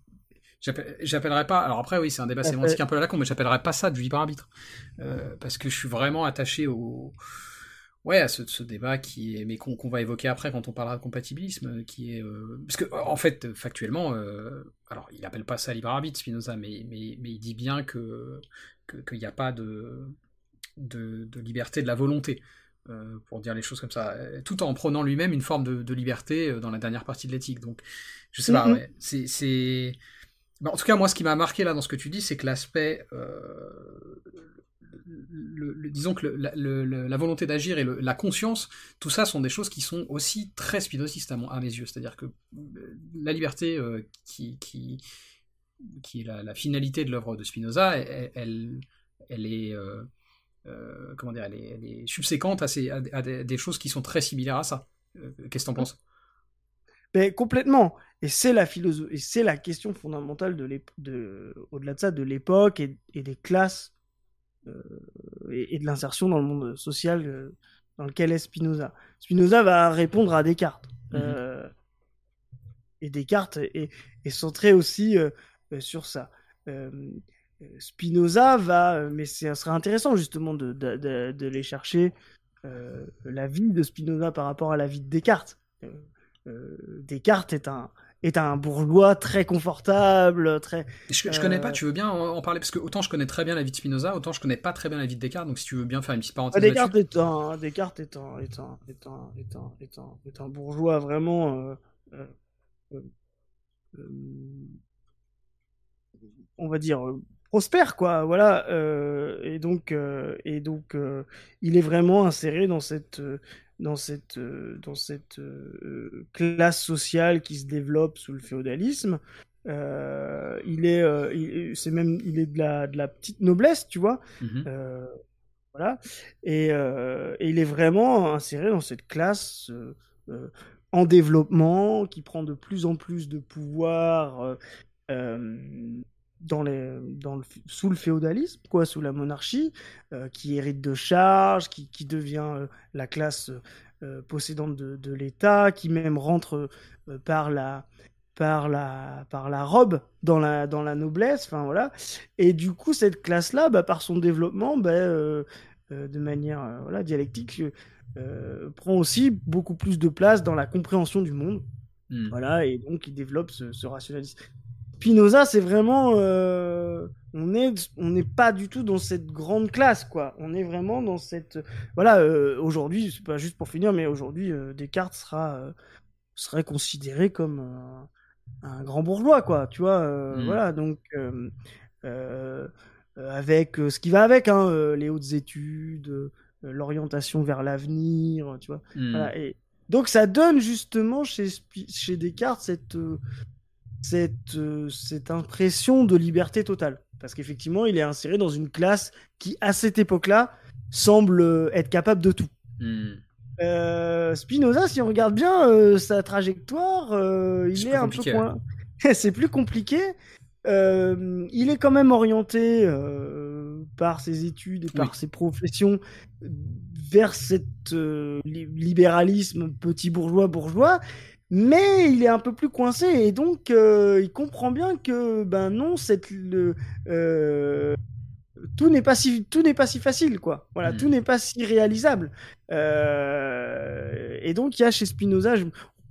j'appellerais pas. Alors après, oui, c'est un débat sémantique un peu à la con, mais j'appellerais pas ça du libre arbitre euh, parce que je suis vraiment attaché au, ouais, à ce, débat qui est, mais qu'on va évoquer après quand on parlera de compatibilisme, qui est, euh, parce que en fait, factuellement, euh, alors il appelle pas ça libre arbitre Spinoza, mais mais, mais il dit bien que qu'il n'y a pas de, de, de liberté de la volonté. Euh, pour dire les choses comme ça, euh, tout en prenant lui-même une forme de, liberté euh, dans la dernière partie de l'éthique. Donc, je sais pas, ouais, c'est. En tout cas, moi, ce qui m'a marqué là dans ce que tu dis, c'est que l'aspect. Disons que la volonté d'agir et la conscience, tout ça sont des choses qui sont aussi très spinozistes à, mes yeux. C'est-à-dire que la liberté qui, qui, qui est la, finalité de l'œuvre de Spinoza, elle, elle, est euh, comment dire, elle est, subséquente à, des, choses qui sont très similaires à ça. Euh, qu'est-ce que t'en penses? Mais complètement. Et c'est la la question fondamentale de, de au-delà de ça, de l'époque et, des classes euh, et, de l'insertion dans le monde social dans lequel est Spinoza. Spinoza va répondre à Descartes. Mm-hmm. et Descartes est, est centré aussi sur ça. Spinoza va, euh, mais ce serait intéressant justement de, de, les chercher euh, la vie de Spinoza par rapport à la vie de Descartes. Euh, Descartes est un, est un bourgeois très confortable, très. Je, je connais pas. Tu veux bien en, parler parce que autant je connais très bien la vie de Spinoza, autant je connais pas très bien la vie de Descartes. Donc si tu veux bien faire une petite parenthèse. Descartes est un, Descartes est un, est un, est un, est un, est un, est un bourgeois vraiment. on va dire prospère quoi voilà euh, et donc euh, et donc euh, il est vraiment inséré dans cette dans cette dans cette classe sociale qui se développe sous le féodalisme. Il est c'est même il est de la de la petite noblesse tu vois. Mmh voilà. Et, et, il est vraiment inséré dans cette classe en développement qui prend de plus en plus de pouvoir dans les, dans le, sous le féodalisme, quoi, sous la monarchie, euh, qui hérite de charges, qui, qui devient euh, la classe euh, possédante de, de l'État, qui même rentre par la par la par la robe dans la dans la noblesse, enfin voilà. Et du coup, cette classe-là, bah, par son développement, bah, de manière voilà dialectique, prend aussi beaucoup plus de place dans la compréhension du monde. Mmh. Voilà, et donc il développe ce, ce rationalisme. Spinoza, c'est vraiment, euh, on est, on n'est pas du tout dans cette grande classe, quoi. On est vraiment dans cette, voilà. Euh, aujourd'hui, c'est pas juste pour finir, mais aujourd'hui, euh, Descartes sera, serait considéré comme un grand bourgeois, quoi. Tu vois, mm. voilà. Donc, avec ce qui va avec, hein, les hautes études, l'orientation vers l'avenir, tu vois. Mm. Et donc, ça donne justement chez, chez Descartes cette cette, cette impression de liberté totale. Parce qu'effectivement, il est inséré dans une classe qui, à cette époque-là, semble être capable de tout. Hmm. Spinoza, si on regarde bien sa trajectoire, il est, un peu moins. c'est plus compliqué. Euh, il est quand même orienté euh, par ses études et par ses professions vers cet euh, libéralisme petit bourgeois bourgeois, mais il est un peu plus coincé et donc il comprend bien que ben non, cette le, tout n'est pas si tout n'est pas si facile quoi. Voilà, hmm. tout n'est pas si réalisable. et donc il y a chez Spinoza,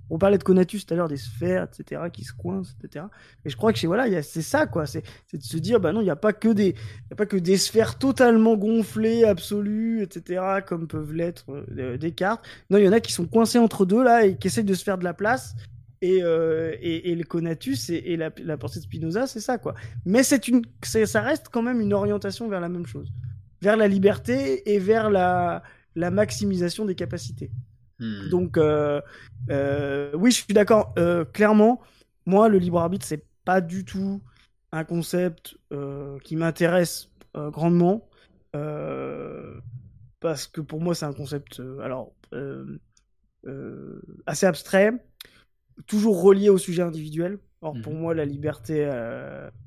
on parlait de Conatus tout à l'heure, des sphères, etc., qui se coincent, etc. Et je crois que chez voilà, c'est ça, quoi. C'est de se dire, bah non, il n'y a pas que des, a pas que des sphères totalement gonflées, absolues, etc., comme peuvent l'être euh, des cartes. Non, il y en a qui sont coincés entre deux là et qui essayent de se faire de la place. Et, euh, et, le Conatus et, la, la, pensée de Spinoza, c'est ça, quoi. Mais c'est une, ça reste quand même une orientation vers la même chose, vers la liberté et vers la, la maximisation des capacités. Hmm. Donc, euh, euh, oui, je suis d'accord. Euh, clairement, moi, le libre arbitre, c'est pas du tout un concept qui m'intéresse grandement. parce que pour moi, c'est un concept alors, assez abstrait, toujours relié au sujet individuel. Or, pour hmm. moi, la liberté,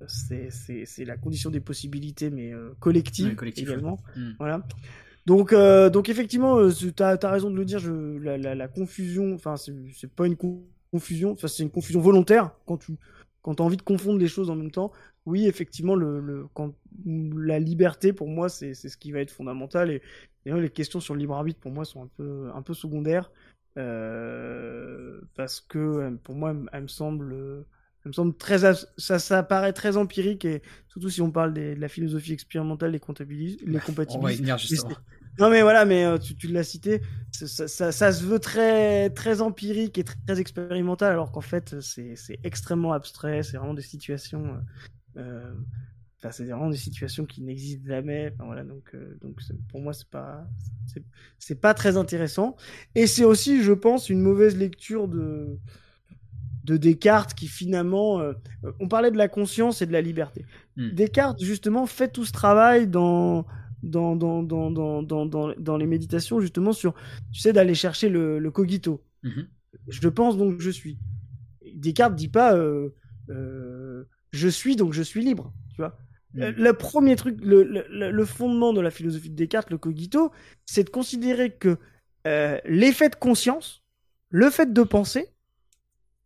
c'est la condition des possibilités, mais collective, également. Hmm. Voilà. Donc, euh, donc effectivement, euh, tu as, raison de le dire, je, la, confusion, enfin, c'est pas une confusion, enfin, c'est une confusion volontaire quand tu quand as envie de confondre les choses en même temps. Oui, effectivement, le, la liberté, pour moi, c'est ce qui va être fondamental. Et, les questions sur le libre arbitre, pour moi, sont un peu, un peu secondaires. Euh, parce que, pour moi, elles me semblent me semble très ça, ça paraît très empirique et surtout si on parle de la philosophie expérimentale les comptabilise les compatibilités non mais voilà mais euh, tu, tu l'as cité ça, ça, se veut très très empirique et très, expérimental alors qu'en fait c'est extrêmement abstrait c'est vraiment des situations euh, euh, Enfin, c'est vraiment des situations qui n'existent jamais. Enfin, voilà, donc, donc pour moi, c'est pas, c'est pas très intéressant. Et c'est aussi, je pense, une mauvaise lecture de, de Descartes qui finalement, euh, on parlait de la conscience et de la liberté. Hmm. Descartes justement fait tout ce travail dans dans, dans, dans, dans, dans, les méditations justement sur, tu sais, d'aller chercher le, cogito. Mhm. Je pense donc je suis. Descartes dit pas euh, euh, je suis donc je suis libre, tu vois. Hmm. Le premier truc, le, le, fondement de la philosophie de Descartes, le cogito, c'est de considérer que l'effet de conscience, le fait de penser,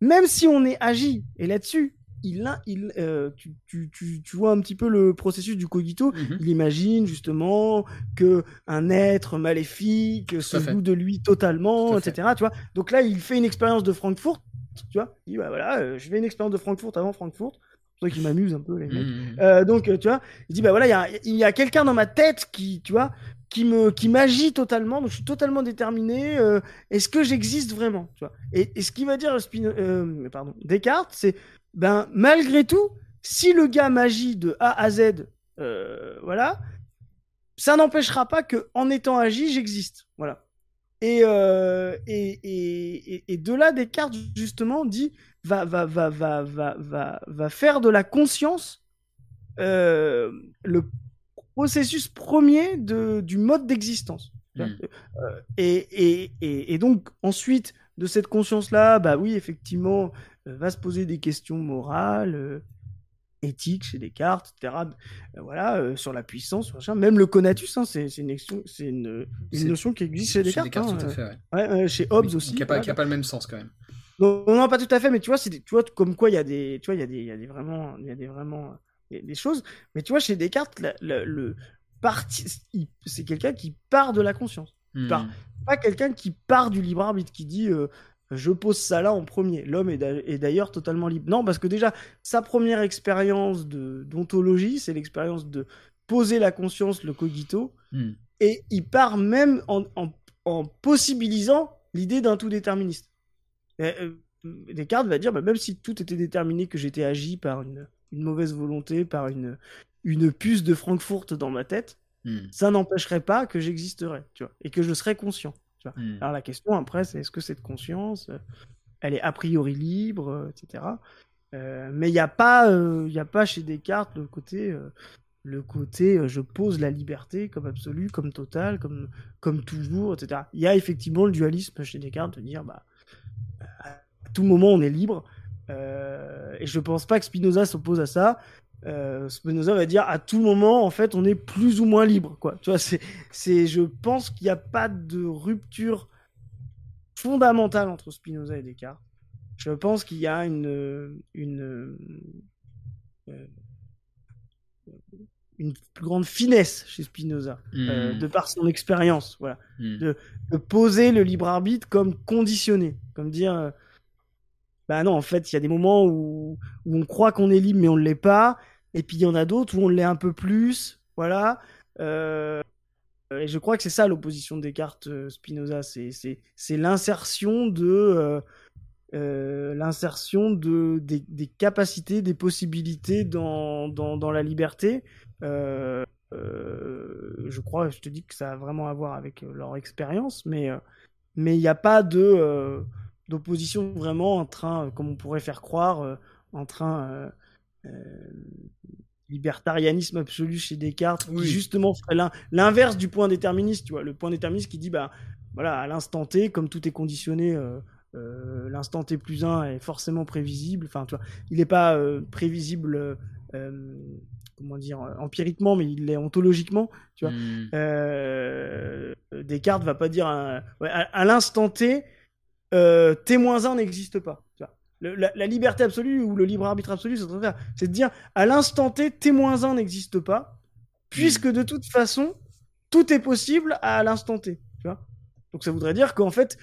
même si on est agi, et là-dessus, il, il, euh, tu, tu, tu, tu, vois un petit peu le processus du cogito. Mhm. Il imagine justement que un être maléfique se joue de lui totalement, etc. Tu vois. Donc là, il fait une expérience de Francfort. Tu vois. Il dit bah voilà, euh, je fais une expérience de Francfort avant Francfort. C'est qui m'amuse un peu les mecs. Mhm. Euh, donc tu vois, il dit bah voilà, il y a, quelqu'un dans ma tête qui, tu vois, qui me qui m'agit totalement donc je suis totalement déterminé euh, est-ce que j'existe vraiment tu vois? Et, ce qui va dire euh, pardon Descartes c'est ben malgré tout si le gars m'agit de A à Z euh, voilà ça n'empêchera pas que en étant agi j'existe voilà et, et, et, et, de là Descartes justement dit va va va va va va, va faire de la conscience le processus premier de, du mode d'existence. Hmm. Euh, et, et, et, donc, ensuite de cette conscience-là, bah oui, effectivement, euh, va se poser des questions morales, euh, éthiques chez Descartes, etc. voilà, sur la puissance, même le conatus, hein, c'est une, une, une notion qui existe chez Descartes. Chez, Descartes, hein, tout à fait, ouais. chez Hobbes aussi. Qui n'a pas, pas, le même sens quand même. Non, non, pas tout à fait, mais tu vois, c'est tu vois comme quoi il y a des, tu vois, il y a des, il y a des vraiment, il y a des vraiment des choses. Mais tu vois, chez Descartes, le, parti, c'est quelqu'un qui part de la conscience. Hmm. pas quelqu'un qui part du libre arbitre, qui dit euh, je pose ça là en premier. L'homme est d'ailleurs totalement libre. Non, parce que déjà, sa première expérience d'ontologie, c'est l'expérience de poser la conscience, le cogito. Hmm. Et il part même en, en, possibilisant l'idée d'un tout déterministe. Euh, Descartes va dire, bah, même si tout était déterminé, que j'étais agi par une, une mauvaise volonté, par une, une puce de Francfort dans ma tête, hmm. ça n'empêcherait pas que j'existerais, tu vois, et que je serais conscient. Tu vois. Hmm. Alors la question après, c'est est-ce que cette conscience, euh, elle est a priori libre, euh, etc. mais il n'y a pas, il a pas chez Descartes le côté, le côté, je pose la liberté comme absolue, comme totale, comme, comme toujours, etc. Il y a effectivement le dualisme chez Descartes de dire, bah, tout moment on est libre. et je pense pas que Spinoza s'oppose à ça. Euh, Spinoza va dire à tout moment, en fait, on est plus ou moins libre. Quoi. Tu vois, c'est, c'est, je pense qu'il n'y a pas de rupture fondamentale entre Spinoza et Descartes. Je pense qu'il y a une, une, euh, une plus grande finesse chez Spinoza, euh, hmm. de par son expérience. Voilà. Hmm. De, de, poser le libre arbitre comme conditionné. Comme dire. Bah non, en fait, il y a des moments où, on croit qu'on est libre, mais on ne l'est pas. Et puis il y en a d'autres où on l'est un peu plus. Voilà. Euh, et je crois que c'est ça l'opposition de Descartes euh, Spinoza, c'est l'insertion de euh, l'insertion de des, capacités, des possibilités dans, dans, dans la liberté. je crois, je te dis que ça a vraiment à voir avec leur expérience, mais mais il n'y a pas de d'opposition vraiment en train, comme on pourrait faire croire, en train euh, libertarianisme absolu chez Descartes, qui justement ferait l'inverse du point déterministe, tu vois, le point déterministe qui dit, bah, voilà, à l'instant T, comme tout est conditionné, euh, euh, l'instant T plus 1 est forcément prévisible, enfin, tu vois, il n'est pas prévisible, comment dire, empiriquement, mais il l'est ontologiquement, tu vois. Hmm. Descartes va pas dire, à, à l'instant T, T-1 n'existe pas, la, liberté absolue ou le libre arbitre absolu, c'est de dire à l'instant T, T-1 n'existe pas, puisque de toute façon, tout est possible à l'instant T. Tu vois Donc ça voudrait dire qu'en fait,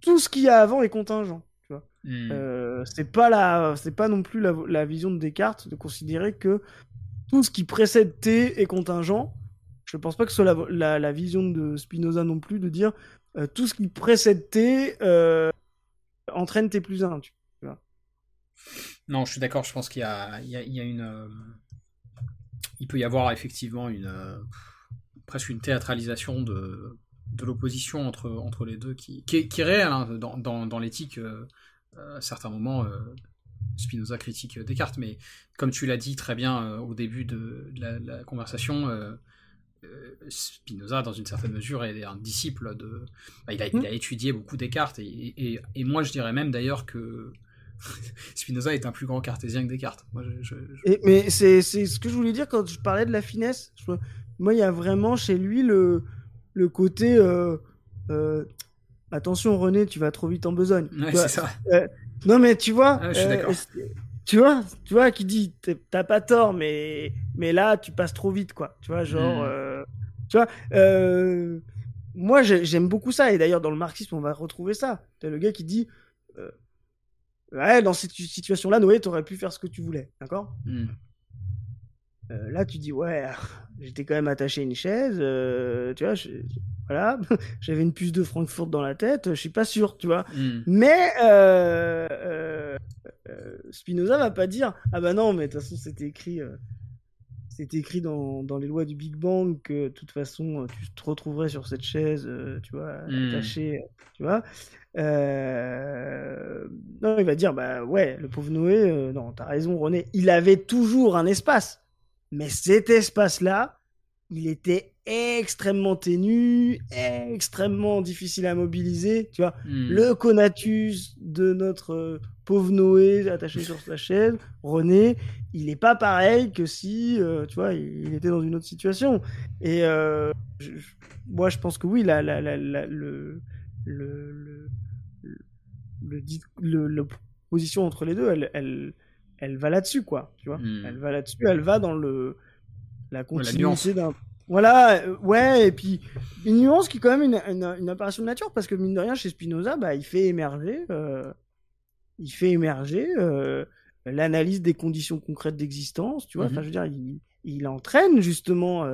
tout ce qu'il y a avant est contingent. Hmm. euh, c'est pas la, c'est pas non plus la, vision de Descartes de considérer que tout ce qui précède T est contingent. Je pense pas que ce soit la, vision de Spinoza non plus de dire euh, tout ce qui précède T euh, entraîne T plus 1. Tu non, je suis d'accord, je pense qu'il y a, une. Euh, il peut y avoir effectivement une. Presque une théâtralisation de, de l'opposition entre, entre les deux qui, qui, est, réelle hein, dans, dans, l'éthique. À certains moments, Spinoza critique Descartes, mais comme tu l'as dit très bien au début de, la, conversation, Spinoza, dans une certaine mesure, est un disciple de. Bah, il, a, il, a, étudié beaucoup Descartes, et, et moi je dirais même d'ailleurs que Spinoza est un plus grand cartésien que Descartes. Moi, mais c'est ce que je voulais dire quand je parlais de la finesse. moi, il y a vraiment chez lui le, le côté euh, euh, attention René, tu vas trop vite en besogne. ça. Euh, non mais tu vois, je suis d'accord. tu vois, tu vois, qui dit t'as pas tort, mais mais là tu passes trop vite quoi. Tu vois, genre, hmm. Tu vois. moi, j'aime beaucoup ça et d'ailleurs dans le marxisme on va retrouver ça. T'as le gars qui dit Ouais, dans cette situation-là, Noé, t'aurais pu faire ce que tu voulais, d'accord? Hmm. euh, Là, tu dis, ouais, j'étais quand même attaché à une chaise, euh, tu vois, voilà, j'avais une puce de Francfort dans la tête, je suis pas sûr, tu vois. Hmm. Mais euh, Spinoza va pas dire, ah bah non, mais de toute façon, c'était écrit c'est écrit dans, dans, les lois du Big Bang que de toute façon tu te retrouverais sur cette chaise, tu vois, attaché, tu vois. Euh, non, il va dire bah ouais, le pauvre Noé, euh, non, t'as raison, René, il avait toujours un espace, mais cet espace-là, il était extrêmement ténu, extrêmement difficile à mobiliser, tu vois. Hmm. Le conatus de notre euh, pauvre Noé attaché sur sa chaise, René, il n'est pas pareil que si, tu vois, il, était dans une autre situation. Et moi, je pense que oui, la, la, la, le, le le, le, position entre les deux, elle, elle, elle va là-dessus, quoi. Tu vois hmm. Elle va là-dessus, elle va dans le la continuité d'un. Voilà, euh, ouais, et puis une nuance qui est quand même une, une, apparition de nature, parce que mine de rien, chez Spinoza, bah, il fait émerger, euh, il fait émerger euh, l'analyse des conditions concrètes d'existence, tu vois. Enfin, mhm. je veux dire, il, il entraîne justement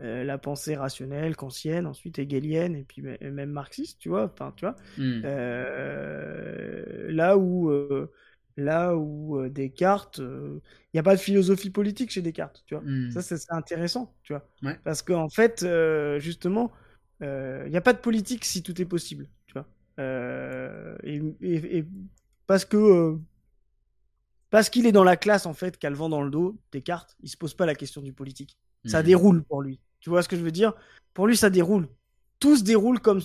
euh, la pensée rationnelle, kantienne, ensuite hegelienne, et puis même marxiste, tu vois. Enfin, tu vois. Euh, là où, là où Descartes, il n'y a pas de philosophie politique chez Descartes, tu vois. Hmm. Ça, c'est intéressant, tu vois. Parce qu'en fait, justement, il n'y a pas de politique si tout est possible, tu vois. Et, et, parce que parce qu'il est dans la classe en fait, qu'elle vend dans le dos, Descartes, il se pose pas la question du politique. Ça Mhm. déroule pour lui. Tu vois ce que je veux dire? Pour lui, ça déroule. Tout se déroule comme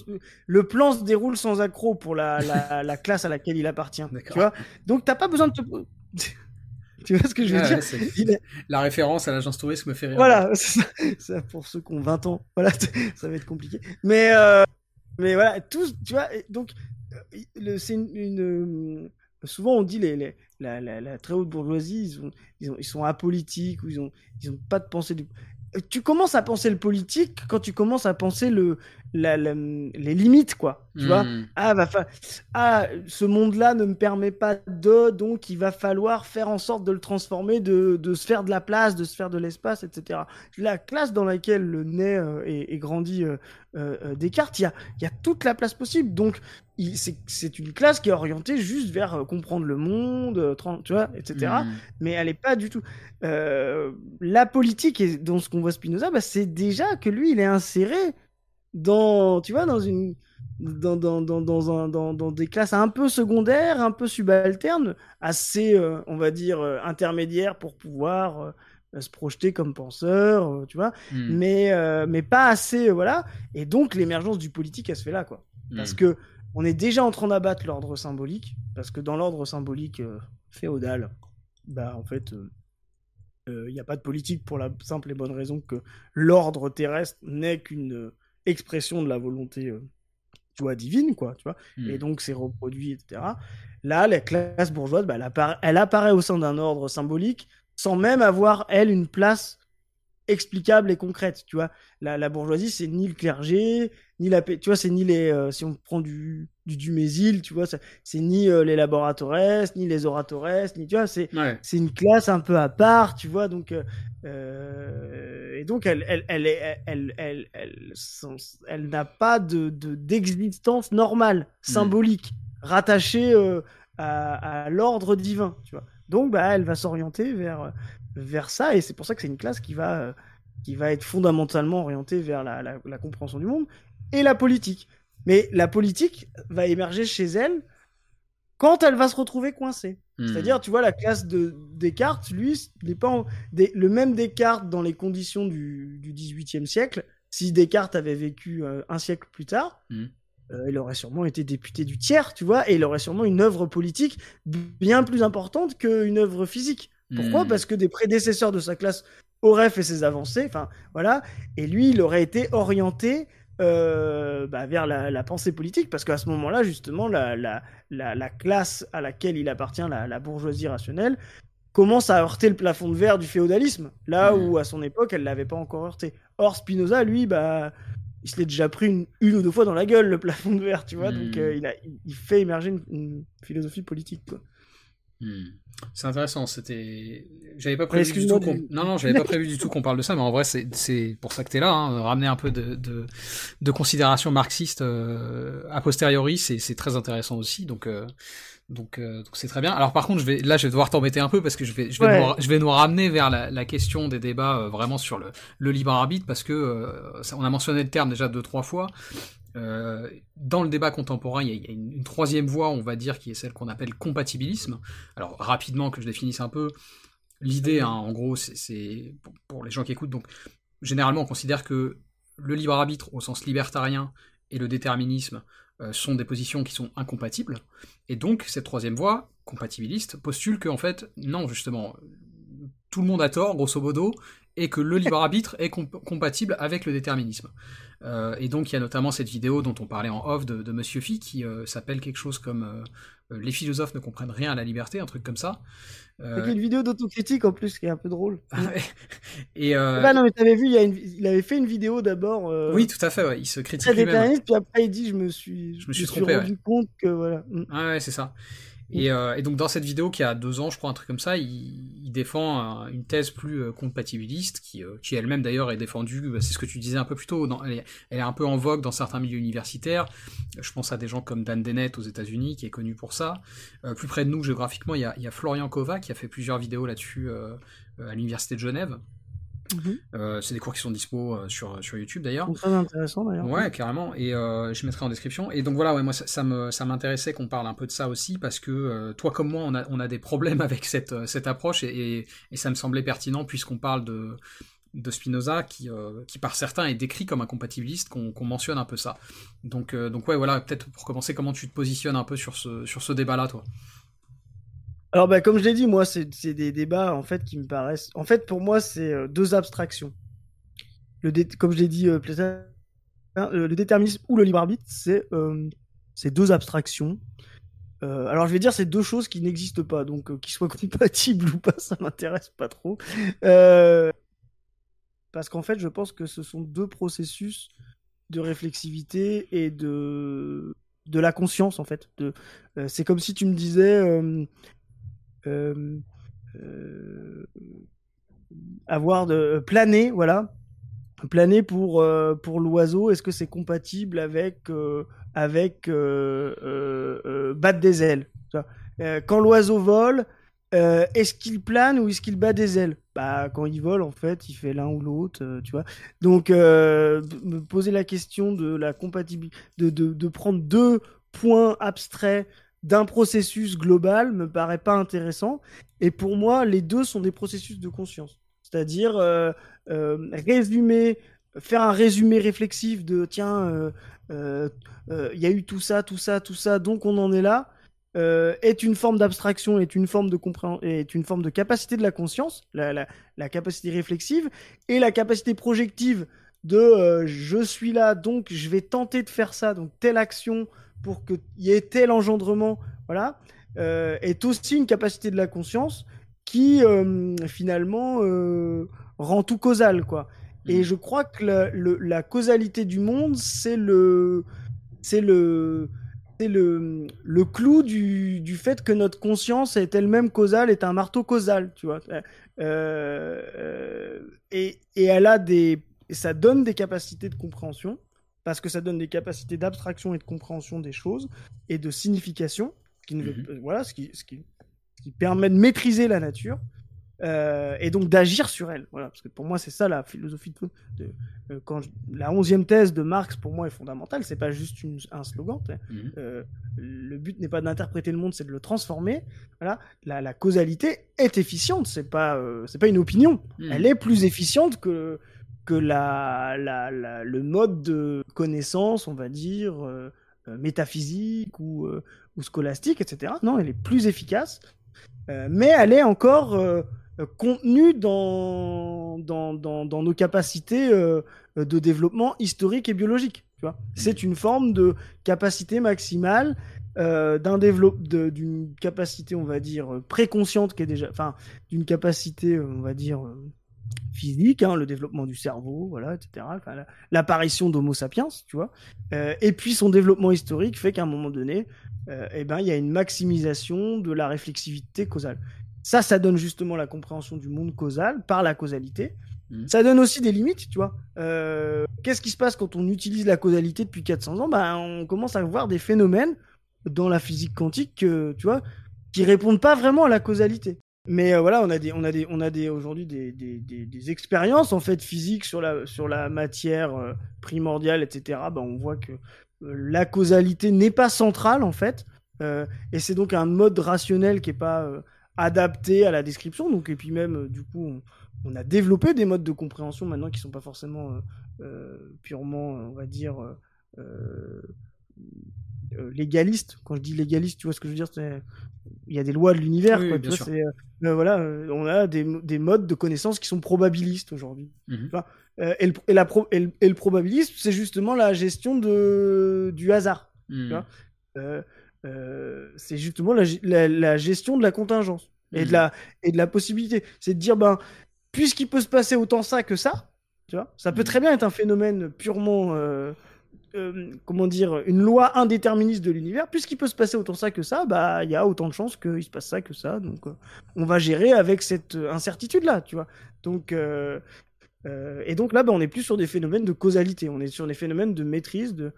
le plan se déroule sans accroc pour la, la, la classe à laquelle il appartient. Tu vois Donc t'as pas besoin de te. tu vois ce que je veux Ah dire? ouais, La référence à l'agence touriste me fait rire. Voilà, c'est ça, pour ceux qui ont 20 ans, voilà, ça va être compliqué. Mais, euh, mais voilà, tous, tu vois, donc, euh, c'est une, une, euh, Souvent, on dit les, les- la, la, la très haute bourgeoisie, ils, ont, ils, ont, ils sont apolitiques ou ils ont, ils ont pas de pensée. Du... Tu commences à penser le politique quand tu commences à penser le, la, la- les limites, quoi. Tu vois Hmm. ah, va fa- ah, ce monde-là ne me permet pas de, donc il va falloir faire en sorte de le transformer, de, de se faire de la place, de se faire de l'espace, etc. La classe dans laquelle le naît euh, et, et grandit euh, euh, Descartes, il y a, y a toute la place possible. Donc, c'est une classe qui est orientée juste vers euh, comprendre le monde, euh, tu vois, etc. Hmm. Mais elle n'est pas du tout. euh, la politique, et dans ce qu'on voit Spinoza, bah, c'est déjà que lui, il est inséré dans, tu vois, dans une dans, dans, dans, dans, un, dans, dans des classes un peu secondaires, un peu subalternes, assez, euh, on va dire, euh, intermédiaires pour pouvoir se projeter comme penseur, tu vois, Hmm. mais, mais pas assez, voilà. Et donc, l'émergence du politique, elle se fait là, quoi. Parce Hmm. que on est déjà en train d'abattre l'ordre symbolique, parce que dans l'ordre symbolique euh, féodal, bah, en fait, il n'y a pas de politique pour la simple et bonne raison que l'ordre terrestre n'est qu'une euh, expression de la volonté euh, tu vois, divine, quoi, tu vois, Hmm. et donc c'est reproduit, etc. Là, la classe bourgeoise, bah, elle, appara- elle apparaît au sein d'un ordre symbolique sans même avoir, elle, une place explicable et concrète, tu vois. La, la bourgeoisie, c'est ni le clergé, ni la, tu vois, c'est ni les, euh, si on prend du, du Dumézil, tu vois, c'est ni euh, les laboratores, ni les oratores, ni, tu vois, c'est, Ouais. c'est une classe un peu à part, tu vois, donc euh, et donc elle elle elle elle elle elle, n'a pas de de- d'existence normale, symbolique, rattachée à, à l'ordre divin, tu vois. Donc bah elle va s'orienter vers vers ça et c'est pour ça que c'est une classe qui va qui va être fondamentalement orientée vers la, la, la compréhension du monde et la politique. Mais la politique va émerger chez elle quand elle va se retrouver coincée. Hmm. C'est-à-dire, tu vois, la classe de Descartes, lui, n'est pas en- des- le même Descartes dans les conditions du, du 18e siècle. Si Descartes avait vécu euh, un siècle plus tard, Mhm. euh, il aurait sûrement été député du tiers, tu vois, et il aurait sûrement une œuvre politique bien plus importante qu'une œuvre physique. Pourquoi? Hmm. Parce que des prédécesseurs de sa classe auraient fait ses avancées, enfin voilà, et lui, il aurait été orienté euh, bah, vers la, la pensée politique, parce qu'à ce moment-là, justement, la, la, la, la classe à laquelle il appartient, la, bourgeoisie rationnelle, commence à heurter le plafond de verre du féodalisme, là Mhm. où à son époque, elle l'avait pas encore heurté. Or, Spinoza, lui, bah, il se l'est déjà pris une, une ou deux fois dans la gueule, le plafond de verre, tu vois, donc Mhm. euh, il, a, il- il fait émerger une, une philosophie politique, quoi. Hmm. C'est intéressant, c'était. J'avais pas prévu du tout du- Non, non, j'avais pas prévu du tout qu'on parle de ça, mais en vrai, c'est c'est pour ça que t'es là, hein, ramener un peu de, de, de considération marxiste euh, a posteriori, c'est c'est très intéressant aussi, donc. euh, donc, euh, donc c'est très bien. Alors par contre, je vais, là, je vais devoir t'embêter un peu parce que je vais, je vais, Ouais. nous, je vais nous ramener vers la, la question des débats euh, vraiment sur le, le libre arbitre parce que euh, ça- on a mentionné le terme déjà deux trois fois. Euh, dans le débat contemporain, il y a, une, troisième voie, on va dire, qui est celle qu'on appelle compatibilisme. Alors rapidement que je définisse un peu, l'idée, hein, en gros, c'est- pour les gens qui écoutent. Donc, généralement, on considère que le libre arbitre, au sens libertarien, et le déterminisme euh, sont des positions qui sont incompatibles. Et donc, cette troisième voie, compatibiliste, postule que, en fait, non, justement, tout le monde a tort, grosso modo, et que le libre arbitre est comp- compatible avec le déterminisme. Euh, et donc, il y a notamment cette vidéo dont on parlait en off de, de Monsieur Phi, qui euh, s'appelle quelque chose comme euh, Les philosophes ne comprennent rien à la liberté, un truc comme ça. Avec une vidéo d'autocritique en plus qui est un peu drôle. et euh, Bah non, mais t'avais vu, il, y a une- il avait fait une vidéo d'abord. oui, tout à fait, ouais, il se critique lui-même. puis après il dit je me suis, Je me suis trompé, rendu compte que voilà. Ah ouais, c'est ça. Et, euh, et donc dans cette vidéo qui a deux ans, je crois, un truc comme ça, il, défend une thèse plus euh, compatibiliste, qui, euh, qui elle-même d'ailleurs est défendue, bah, c'est ce que tu disais un peu plus tôt, elle, est, elle un peu en vogue dans certains milieux universitaires. Je pense à des gens comme Dan Dennett aux États-Unis, qui est connu pour ça. Plus près de nous, géographiquement, il y a, il y a Florian Kova, qui a fait plusieurs vidéos là-dessus à l'Université de Genève. Mhm. c'est des cours qui sont dispo sur, sur YouTube d'ailleurs. Très intéressant d'ailleurs. Ouais, carrément. Et je mettrai en description. Et donc voilà, ouais, moi ça, ça m'intéressait qu'on parle un peu de ça aussi parce que toi comme moi, on a, on a des problèmes avec cette, cette approche et, et ça me semblait pertinent puisqu'on parle de de Spinoza qui, euh, qui par certains est décrit comme un compatibiliste, qu'on mentionne un peu ça. Donc, euh, donc ouais, voilà, peut-être pour commencer, comment tu te positionnes un peu sur ce, sur ce débat-là, toi? Alors, bah, comme je l'ai dit, moi, c'est des débats en fait qui me paraissent. En fait, pour moi, c'est euh, deux abstractions. Le Comme je l'ai dit, hein, le déterminisme ou le libre arbitre, c'est deux abstractions. alors je vais dire c'est deux choses qui n'existent pas, donc qu'ils soient compatibles ou pas, ça m'intéresse pas trop. Euh, parce qu'en fait, je pense que ce sont deux processus de réflexivité et de, de la conscience, en fait. Euh, c'est comme si tu me disais. Euh, euh, avoir de planer, voilà, planer pour pour l'oiseau, est-ce que c'est compatible avec avec battre des ailes Quand l'oiseau vole, est-ce qu'il plane ou est-ce qu'il bat des ailes? Bah, quand il vole, en fait, il fait l'un ou l'autre, euh, tu vois. Donc, euh, me poser la question de la compatibilité, de, de, prendre deux points abstraits d'un processus global me paraît pas intéressant. Et pour moi, les deux sont des processus de conscience. C'est-à-dire euh, résumer, faire un résumé réflexif de tiens, il y a eu tout ça, tout ça, tout ça, donc on en est là. Euh, est une forme d'abstraction, est une forme de est une forme de capacité de la conscience, la, capacité réflexive, et la capacité projective de euh, je suis là, donc je vais tenter de faire ça, donc telle action pour qu'il y ait tel engendrement, voilà, euh, est aussi une capacité de la conscience qui finalement rend tout causal, quoi. Et mmh. je crois que la causalité du monde, c'est le, c'est le, c'est le, le clou du, du, fait que notre conscience est elle-même causale, est un marteau causal, tu vois. Euh, euh, et, et, elle a des, ça donne des capacités de compréhension, parce que ça donne des capacités d'abstraction et de compréhension des choses et de signification, qui ne mhm. voilà, ce qui, ce qui, qui permet de maîtriser la nature. Euh, et donc d'agir sur elle. Voilà, parce que pour moi, c'est ça la philosophie de, de euh, quand la onzième thèse de Marx pour moi est fondamentale. C'est pas juste une, un slogan. Mhm. Euh, le but n'est pas d'interpréter le monde, c'est de le transformer. Voilà, la, la causalité est efficiente. C'est pas c'est pas une opinion. Mhm. Elle est plus efficiente que que la, le mode de connaissance, on va dire métaphysique ou, ou scolastique, etc. Non, elle est plus efficace. mais elle est encore euh, contenu dans, nos capacités euh, de développement historique et biologique. C'est une forme de capacité maximale euh, d'un d'une capacité, on va dire, préconsciente qui est déjà, enfin, d'une capacité, on va dire, physique, hein, le développement du cerveau, voilà, etc. L'apparition d'Homo sapiens, tu vois. et puis son développement historique fait qu'à un moment donné, eh ben, il y a une maximisation de la réflexivité causale. Ça, ça donne justement la compréhension du monde causal par la causalité. Mhm. Ça donne aussi des limites, tu vois. Euh, qu'est-ce qui se passe quand on utilise la causalité depuis 400 ans? Ben, On commence à voir des phénomènes dans la physique quantique, tu vois, qui répondent pas vraiment à la causalité. Mais euh, voilà, on a des, on a des, on a des aujourd'hui des, des, des, expériences en fait physiques sur la, sur la matière euh, primordiale, etc. Ben, on voit que la causalité n'est pas centrale en fait, et c'est donc un mode rationnel qui est pas adapté à la description. Donc, et puis même, euh, du coup, on, a développé des modes de compréhension maintenant qui sont pas forcément euh, euh, purement, on va dire, légalistes. Quand je dis légaliste, tu vois ce que je veux dire Il y a des lois de l'univers. voilà, on a des, des, modes de connaissance qui sont probabilistes aujourd'hui. Mhm. et, le, et, la et, le, probabilisme, c'est justement la gestion de, du hasard. Mhm. euh, c'est justement la, gestion de la contingence et, de mmh. la, et de la possibilité. C'est de dire, ben, puisqu'il peut se passer autant ça que ça, tu vois, ça peut très bien être un phénomène purement, euh, euh, comment dire, une loi indéterministe de l'univers. Puisqu'il peut se passer autant ça que ça, bah, il y a autant de chances qu'il se passe ça que ça. Donc, on va gérer avec cette incertitude-là, tu vois. Donc, et donc là, bah, on n'est plus sur des phénomènes de causalité, on est sur des phénomènes de maîtrise, de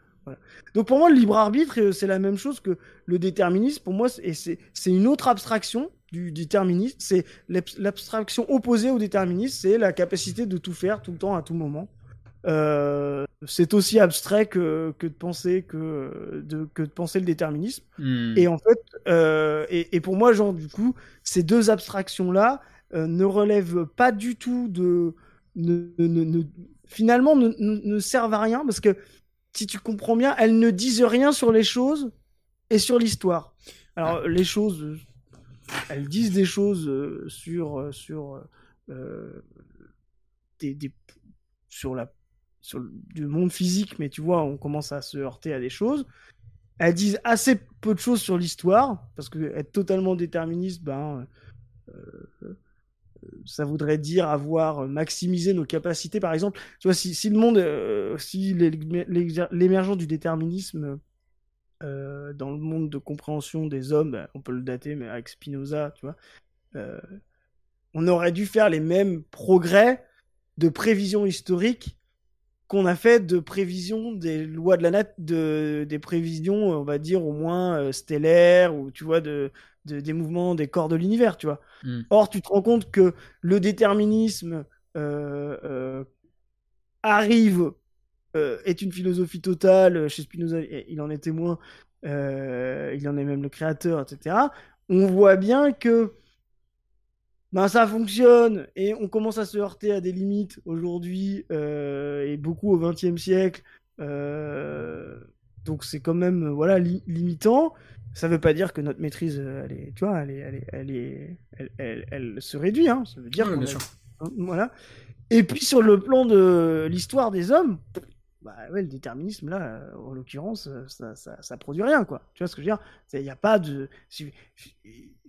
donc pour moi, le libre arbitre, euh, c'est la même chose que le déterminisme. Pour moi, c'est une autre abstraction du déterminisme, c'est l'abstraction opposée au déterminisme, c'est la capacité de tout faire tout le temps à tout moment. Euh, c'est aussi abstrait que, que de penser que de, que de penser le déterminisme. Hmm. Et en fait, euh, et, et, pour moi, genre du coup, ces deux abstractions là euh, ne relèvent pas du tout de ne, ne, ne, finalement ne, ne, servent à rien parce que si tu comprends bien, elles ne disent rien sur les choses et sur l'histoire. Alors ah. les choses, elles disent des choses sur sur des, des, sur la sur du monde physique, mais tu vois, on commence à se heurter à des choses. Elles disent assez peu de choses sur l'histoire, parce que être totalement déterministe, ben, euh, ça voudrait dire avoir maximisé nos capacités. Par exemple, tu vois, si, le monde, euh, si l'émergence du déterminisme euh, dans le monde de compréhension des hommes, ben, on peut le dater, mais avec Spinoza, tu vois, on aurait dû faire les mêmes progrès de prévision historique qu'on a fait de prévision des lois de la nature, de, des prévisions, on va dire, au moins euh, stellaires, ou tu vois, de, des mouvements des corps de l'univers, tu vois. Hmm. Or, tu te rends compte que le déterminisme euh, euh, arrive, est une philosophie totale, chez Spinoza, il en est témoin, il en est même le créateur, etc. On voit bien que ben ça fonctionne et on commence à se heurter à des limites aujourd'hui euh, et beaucoup au XXe siècle. Euh, donc c'est quand même voilà limitant. Ça veut pas dire que notre maîtrise, elle est, tu vois, elle est, elle est, elle, elle, se réduit. Hein. Ça veut dire bien sûr. Hein, voilà. Et puis sur le plan de l'histoire des hommes, bah ouais, le déterminisme là, en l'occurrence, ça, ça, ça, produit rien quoi. Tu vois ce que je veux dire? Il n'y a pas de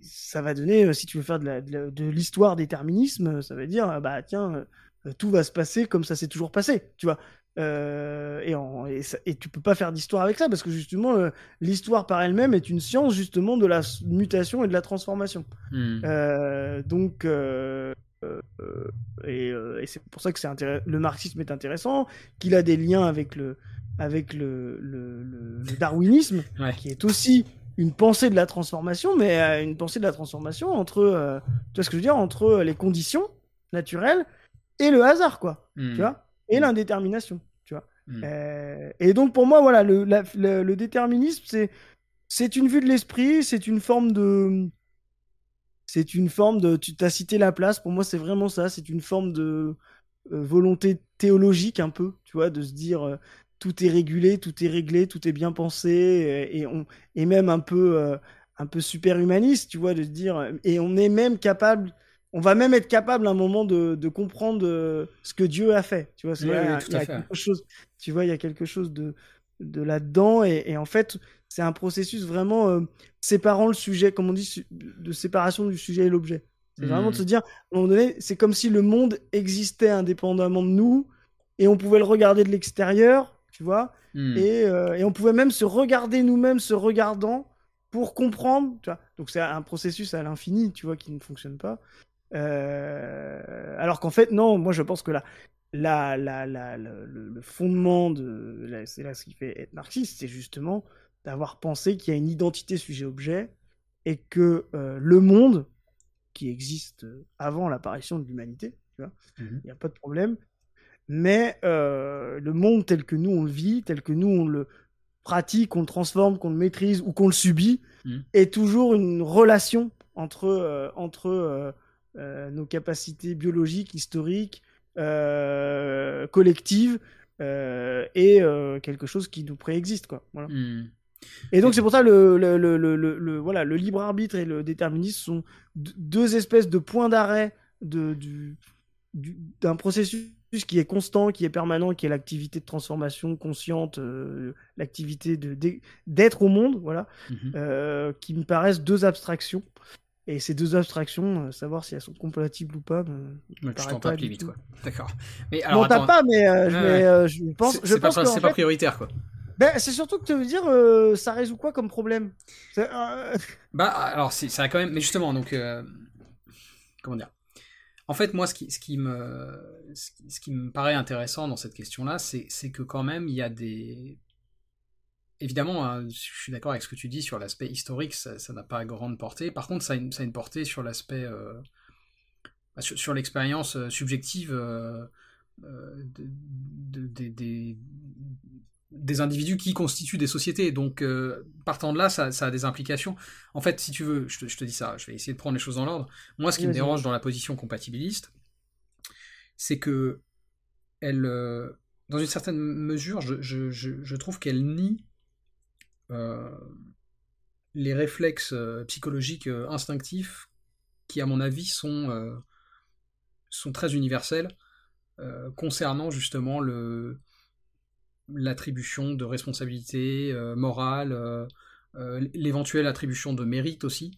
ça va donner, euh, si tu veux faire de l'histoire déterminisme, ça veut dire, bah tiens, euh, tout va se passer comme ça s'est toujours passé, tu vois? Euh, et, en, et, et, tu peux pas faire d'histoire avec ça parce que justement l'histoire par elle-même est une science justement de la mutation et de la transformation. Hmm. donc et, c'est pour ça que c'est le marxisme est intéressant, qu'il a des liens avec le avec le, le, le darwinisme, qui est aussi une pensée de la transformation, mais euh, une pensée de la transformation entre, euh, tu vois ce que je veux dire, entre euh, les conditions naturelles et le hasard, quoi, tu hmm. vois, et l'indétermination, tu vois. Hmm. et donc pour moi, voilà, le, le, déterminisme, c'est c'est une vue de l'esprit, c'est une forme de c'est une forme de tu t'as cité la place pour moi c'est vraiment ça c'est une forme de volonté théologique un peu tu vois de se dire tout est régulé, tout est réglé, tout est bien pensé, et, on, est même un peu, euh, un peu super humaniste, tu vois, de se dire, et on est même capable, on va même être capable à un moment de, de comprendre euh, ce que Dieu a fait, tu vois, il y a, quelque chose, tu vois, il y a quelque chose de, de là-dedans, et, en fait, c'est un processus vraiment euh, séparant le sujet, comme on dit, de séparation du sujet et l'objet. C'est vraiment de se dire, à un moment donné, c'est comme si le monde existait indépendamment de nous, et on pouvait le regarder de l'extérieur, tu vois. Hmm. Et, euh, et, on pouvait même se regarder nous-mêmes, se regardant, pour comprendre, tu vois. Donc c'est un processus à l'infini, tu vois, qui ne fonctionne pas. Euh, alors qu'en fait, non, moi je pense que là, la, la, la, le, fondement de. C'est là ce qui fait être marxiste, c'est justement d'avoir pensé qu'il y a une identité sujet-objet et que euh, le monde, qui existe avant l'apparition de l'humanité, mmh il n'y a pas de problème, mais euh, le monde tel que nous on le vit, tel que nous on le pratique, qu'on le transforme, qu'on le maîtrise ou qu'on le subit, mm. est toujours une relation entre, euh, entre euh, nos capacités biologiques, historiques, collectives et quelque chose qui nous préexiste. Quoi. Voilà. Mm. Et donc c'est pour ça le, le, le, le, voilà, le libre arbitre et le déterminisme sont deux espèces de points d'arrêt de, du, d'un processus qui est constant, qui est permanent, qui est l'activité de transformation consciente, euh, l'activité de, d'être au monde, voilà, mhm. euh, qui me paraissent deux abstractions. Et ces deux abstractions, euh, savoir si elles sont compatibles ou pas, me, tu t'en tapes vite, quoi. D'accord. Mais alors, non, pas, mais, je pense, c'est, pas, c'est pas prioritaire, quoi. Ben, c'est surtout que veux dire, ça résout quoi comme problème Bah, alors, ça quand même, mais justement, donc, comment dire? En fait, moi, ce qui, ce qui, me, ce qui, me paraît intéressant dans cette question-là, c'est que quand même, il y a des... évidemment, hein, je suis d'accord avec ce que tu dis sur l'aspect historique, ça n'a pas grande portée. Par contre, ça a une, ça a une portée sur l'aspect, euh, sur, l'expérience euh, subjective euh, des, des individus qui constituent des sociétés. Donc, partant de là, ça, a des implications. En fait, si tu veux, je te, dis ça, je vais essayer de prendre les choses dans l'ordre. Moi, ce qui me dérange dans la position compatibiliste, c'est que elle, dans une certaine mesure, je, je trouve qu'elle nie euh, les réflexes euh, psychologiques euh, instinctifs qui, à mon avis, sont, sont très universels concernant justement le, l'attribution de responsabilité morale, l'éventuelle attribution de mérite aussi.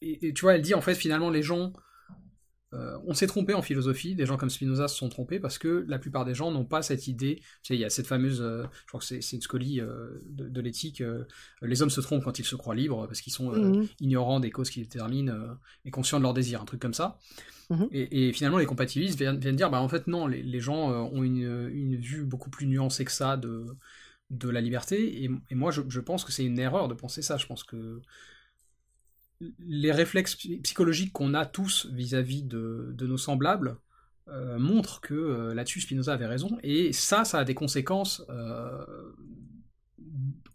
et, tu vois, elle dit en fait finalement les gens euh, on s'est trompé en philosophie, des gens comme Spinoza se sont trompés parce que la plupart des gens n'ont pas cette idée. Il y a cette fameuse, euh, je crois que c'est une scolie euh, de, l'éthique, les hommes se trompent quand ils se croient libres parce qu'ils sont mhm. ignorants des causes qui les déterminent et conscients de leurs désirs, un truc comme ça. Mhm. Et, finalement, les compatibilistes viennent, dire, bah en fait non, les, gens ont une, vue beaucoup plus nuancée que ça de, de la liberté. Et, moi, je, je pense que c'est une erreur de penser ça. Je pense que les réflexes psychologiques qu'on a tous vis-à-vis de, nos semblables euh, montrent que euh, là-dessus Spinoza avait raison, et ça, ça a des conséquences euh,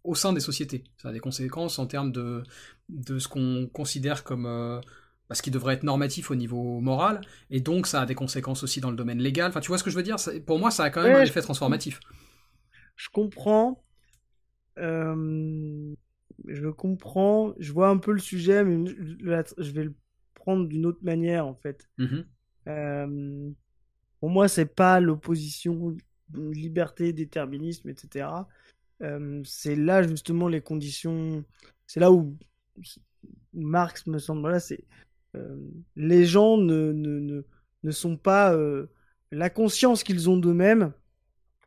au sein des sociétés. Ça a des conséquences en termes de, de ce qu'on considère comme bah, ce qui devrait être normatif au niveau moral, et donc ça a des conséquences aussi dans le domaine légal. Enfin, tu vois ce que je veux dire? Pour moi, ça a quand même un effet transformatif. Je comprends. Euh je comprends, je vois un peu le sujet, mais je vais le prendre d'une autre manière en fait. Mmh euh, pour moi, c'est pas l'opposition liberté, déterminisme, etc. Euh, c'est là justement les conditions. C'est là où Marx me semble. Voilà, c'est euh, les gens ne, ne, ne, ne sont pas la conscience qu'ils ont d'eux-mêmes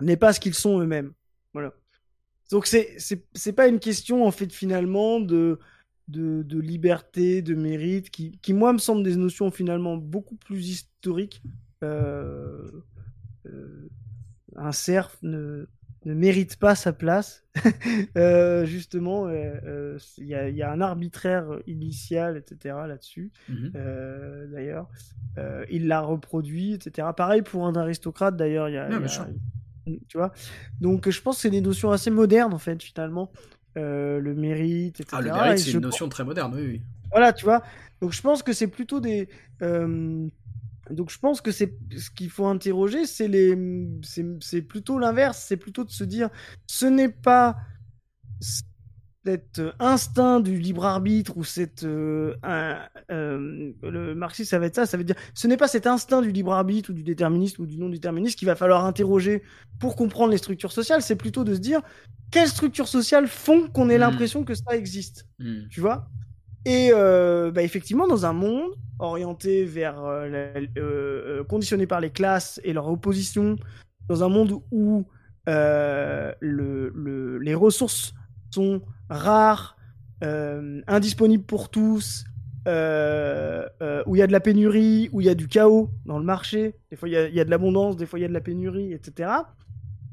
n'est pas ce qu'ils sont eux-mêmes. Voilà. Donc c'est c'est pas une question en fait finalement de de, de liberté, de mérite, qui, qui moi me semblent des notions finalement beaucoup plus historiques. Euh, euh, un cerf ne, ne mérite pas sa place. euh, justement, il y, a, y, a, un arbitraire initial, etc. là-dessus. Mmh d'ailleurs, il l'a reproduit, etc. Pareil pour un aristocrate, d'ailleurs, il y a, tu vois Donc je pense que c'est des notions assez modernes en fait finalement. Euh, le mérite, etc. Ah, le mérite, c'est une notion très moderne, oui, oui. Voilà, tu vois. Donc je pense que c'est plutôt des. Euh, donc je pense que c'est ce qu'il faut interroger, c'est les, c'est plutôt l'inverse, c'est plutôt de se dire, ce n'est pas cet euh, instinct du libre arbitre ou cette euh, euh, le marxisme ça va être ça ça veut dire ce n'est pas cet instinct du libre arbitre ou du déterminisme ou du non déterminisme qu'il va falloir interroger pour comprendre les structures sociales c'est plutôt de se dire quelles structures sociales font qu'on ait hmm. l'impression que ça existe hmm. tu vois? Et bah, effectivement dans un monde orienté vers conditionné par les classes et leur opposition dans un monde où le, le, les ressources sont rares, euh, indisponibles pour tous, euh, euh, où il y a de la pénurie, où il y a du chaos dans le marché, des fois il y a, de l'abondance, des fois il y a de la pénurie, etc.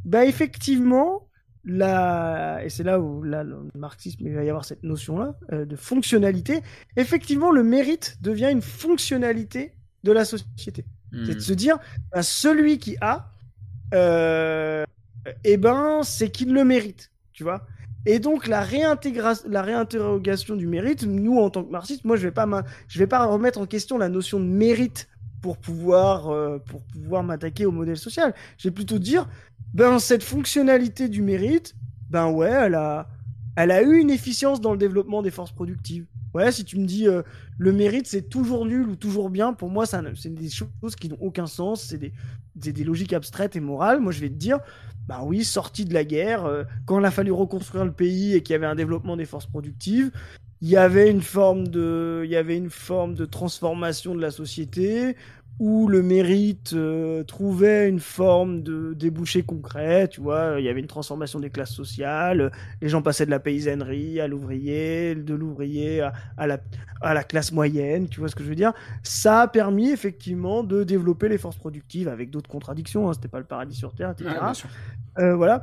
Bah effectivement, là, et c'est là où là, le marxisme, il va y avoir cette notion-là de fonctionnalité, effectivement le mérite devient une fonctionnalité de la société. C'est de hmm. se dire, bah, celui qui a, eh ben, c'est qu'il le mérite, tu vois. Et donc la, la réinterrogation du mérite, nous en tant que marxistes, moi je vais pas je vais pas remettre en question la notion de mérite pour pouvoir euh, pour pouvoir m'attaquer au modèle social. Je vais plutôt dire ben cette fonctionnalité du mérite, ben ouais, elle a elle a eu une efficience dans le développement des forces productives. Ouais, si tu me dis euh, le mérite c'est toujours nul ou toujours bien, pour moi c'est des choses qui n'ont aucun sens, c'est des, des, logiques abstraites et morales. Moi je vais te dire, bah oui, sorti de la guerre, euh, quand il a fallu reconstruire le pays et qu'il y avait un développement des forces productives, il y avait une forme de, il y avait une forme de transformation de la société où le mérite euh, trouvait une forme de débouché concret, tu vois, il y avait une transformation des classes sociales, les gens passaient de la paysannerie à l'ouvrier, de l'ouvrier à, la, à la classe moyenne, tu vois ce que je veux dire Ça a permis effectivement de développer les forces productives avec d'autres contradictions, hein, c'était pas le paradis sur Terre, etc. Euh, voilà.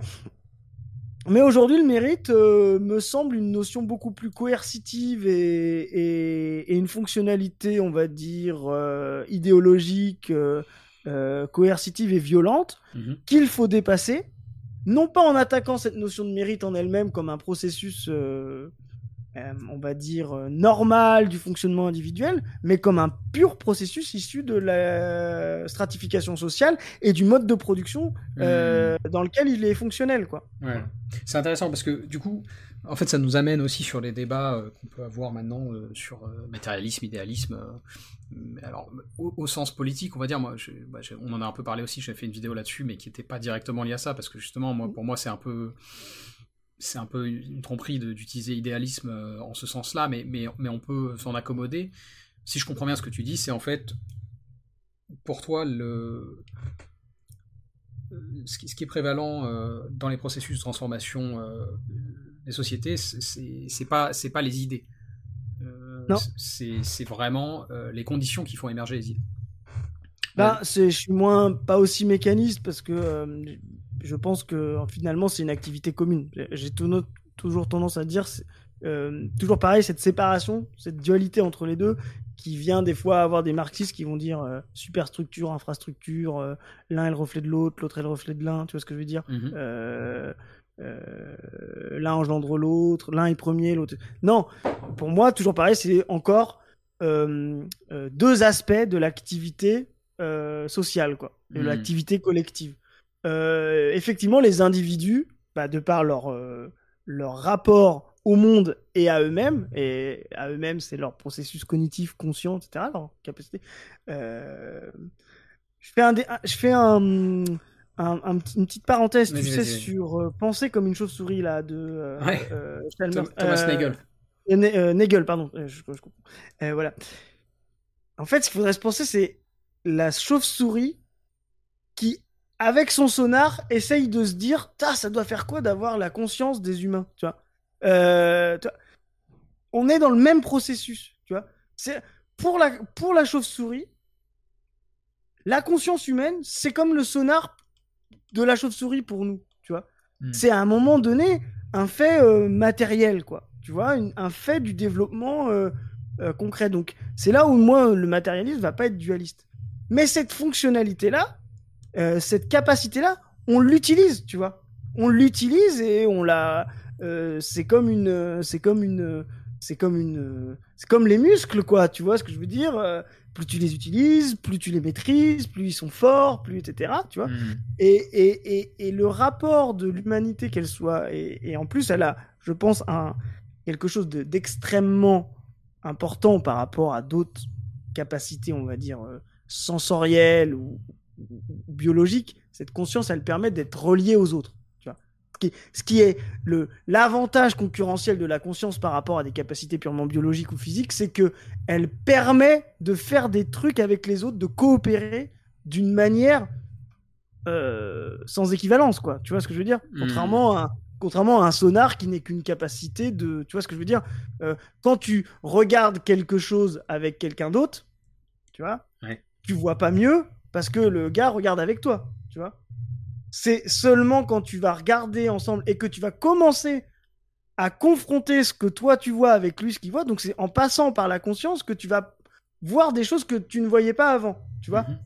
Mais aujourd'hui, le mérite euh, me semble une notion beaucoup plus coercitive et, une fonctionnalité, on va dire, euh, idéologique, euh, coercitive et violente mhm. qu'il faut dépasser. Non pas en attaquant cette notion de mérite en elle-même comme un processus euh, on va dire, euh, normal du fonctionnement individuel, mais comme un pur processus issu de la stratification sociale et du mode de production euh, hmm. dans lequel il est fonctionnel. Quoi. C'est intéressant parce que du coup, en fait, ça nous amène aussi sur les débats qu'on peut avoir maintenant sur matérialisme, idéalisme. alors, au, sens politique, on va dire, moi, bah, on en a un peu parlé aussi, j'ai fait une vidéo là-dessus, mais qui n'était pas directement liée à ça, parce que justement, moi, pour moi, c'est un peu c'est un peu une tromperie d'utiliser idéalisme euh, en ce sens-là, mais, mais, mais, on peut s'en accommoder. Si je comprends bien ce que tu dis, c'est en fait, pour toi, le, ce, qui, ce qui est prévalent euh, dans les processus de transformation euh, des sociétés, c'est pas, pas les idées. non. C'est vraiment les conditions qui font émerger les idées. Bah, je suis moins pas aussi mécaniste parce que je pense que finalement c'est une activité commune. J'ai toujours tendance à dire, euh, toujours pareil, cette séparation, cette dualité entre les deux, qui vient des fois avoir des marxistes qui vont dire euh, superstructure, infrastructure, euh, l'un est le reflet de l'autre, l'autre est le reflet de l'un, tu vois ce que je veux dire? Mhm. L'un engendre l'autre, l'un est premier, l'autre. Non, pour moi, toujours pareil, c'est encore deux aspects de l'activité sociale, quoi, de mhm. l'activité collective. Euh, effectivement, les individus, bah, de par leur, euh, leur rapport au monde et à eux-mêmes, et à eux-mêmes, c'est leur processus cognitif, conscient, etc., leur capacité. Euh, je fais, un, je fais un, une petite parenthèse, tu sais, sur penser comme une chauve-souris, là, de Thomas Nagel. Nagel, pardon, je, comprends. voilà. En fait, ce qu'il faudrait se penser, c'est la chauve-souris qui avec son sonar, essaye de se dire, ça doit faire quoi d'avoir la conscience des humains, tu vois. Euh, on est dans le même processus, tu vois. C'est pour la pour la chauve-souris, la conscience humaine, c'est comme le sonar de la chauve-souris pour nous, tu vois. Hmm. C'est à un moment donné un fait euh, matériel, quoi. Tu vois, un fait du développement euh, concret. Donc, c'est là où moi le matérialisme va pas être dualiste. Mais cette fonctionnalité là, euh, cette capacité-là, on l'utilise, tu vois. On l'utilise et on la. Euh, c'est comme une. C'est comme une. C'est comme une. C'est comme les muscles, quoi. Tu vois ce que je veux dire euh, Plus tu les utilises, plus tu les maîtrises, plus ils sont forts, plus etc. Tu vois. Hmm. Et, et, et, et, le rapport de l'humanité qu'elle soit et, en plus elle a, je pense, un quelque chose d'extrêmement important par rapport à d'autres capacités, on va dire sensorielles ou, biologique, cette conscience, elle permet d'être reliée aux autres. Tu vois ce, qui, est le l'avantage concurrentiel de la conscience par rapport à des capacités purement biologiques ou physiques, c'est que elle permet de faire des trucs avec les autres, de coopérer d'une manière euh, sans équivalence, quoi. Tu vois ce que je veux dire? Hmm. Contrairement à contrairement à un sonar qui n'est qu'une capacité de, tu vois ce que je veux dire? Euh, Quand tu regardes quelque chose avec quelqu'un d'autre, tu vois, tu vois pas mieux parce que le gars regarde avec toi, tu vois. C'est seulement quand tu vas regarder ensemble et que tu vas commencer à confronter ce que toi tu vois avec lui ce qu'il voit, donc c'est en passant par la conscience que tu vas voir des choses que tu ne voyais pas avant, tu vois. Mhm.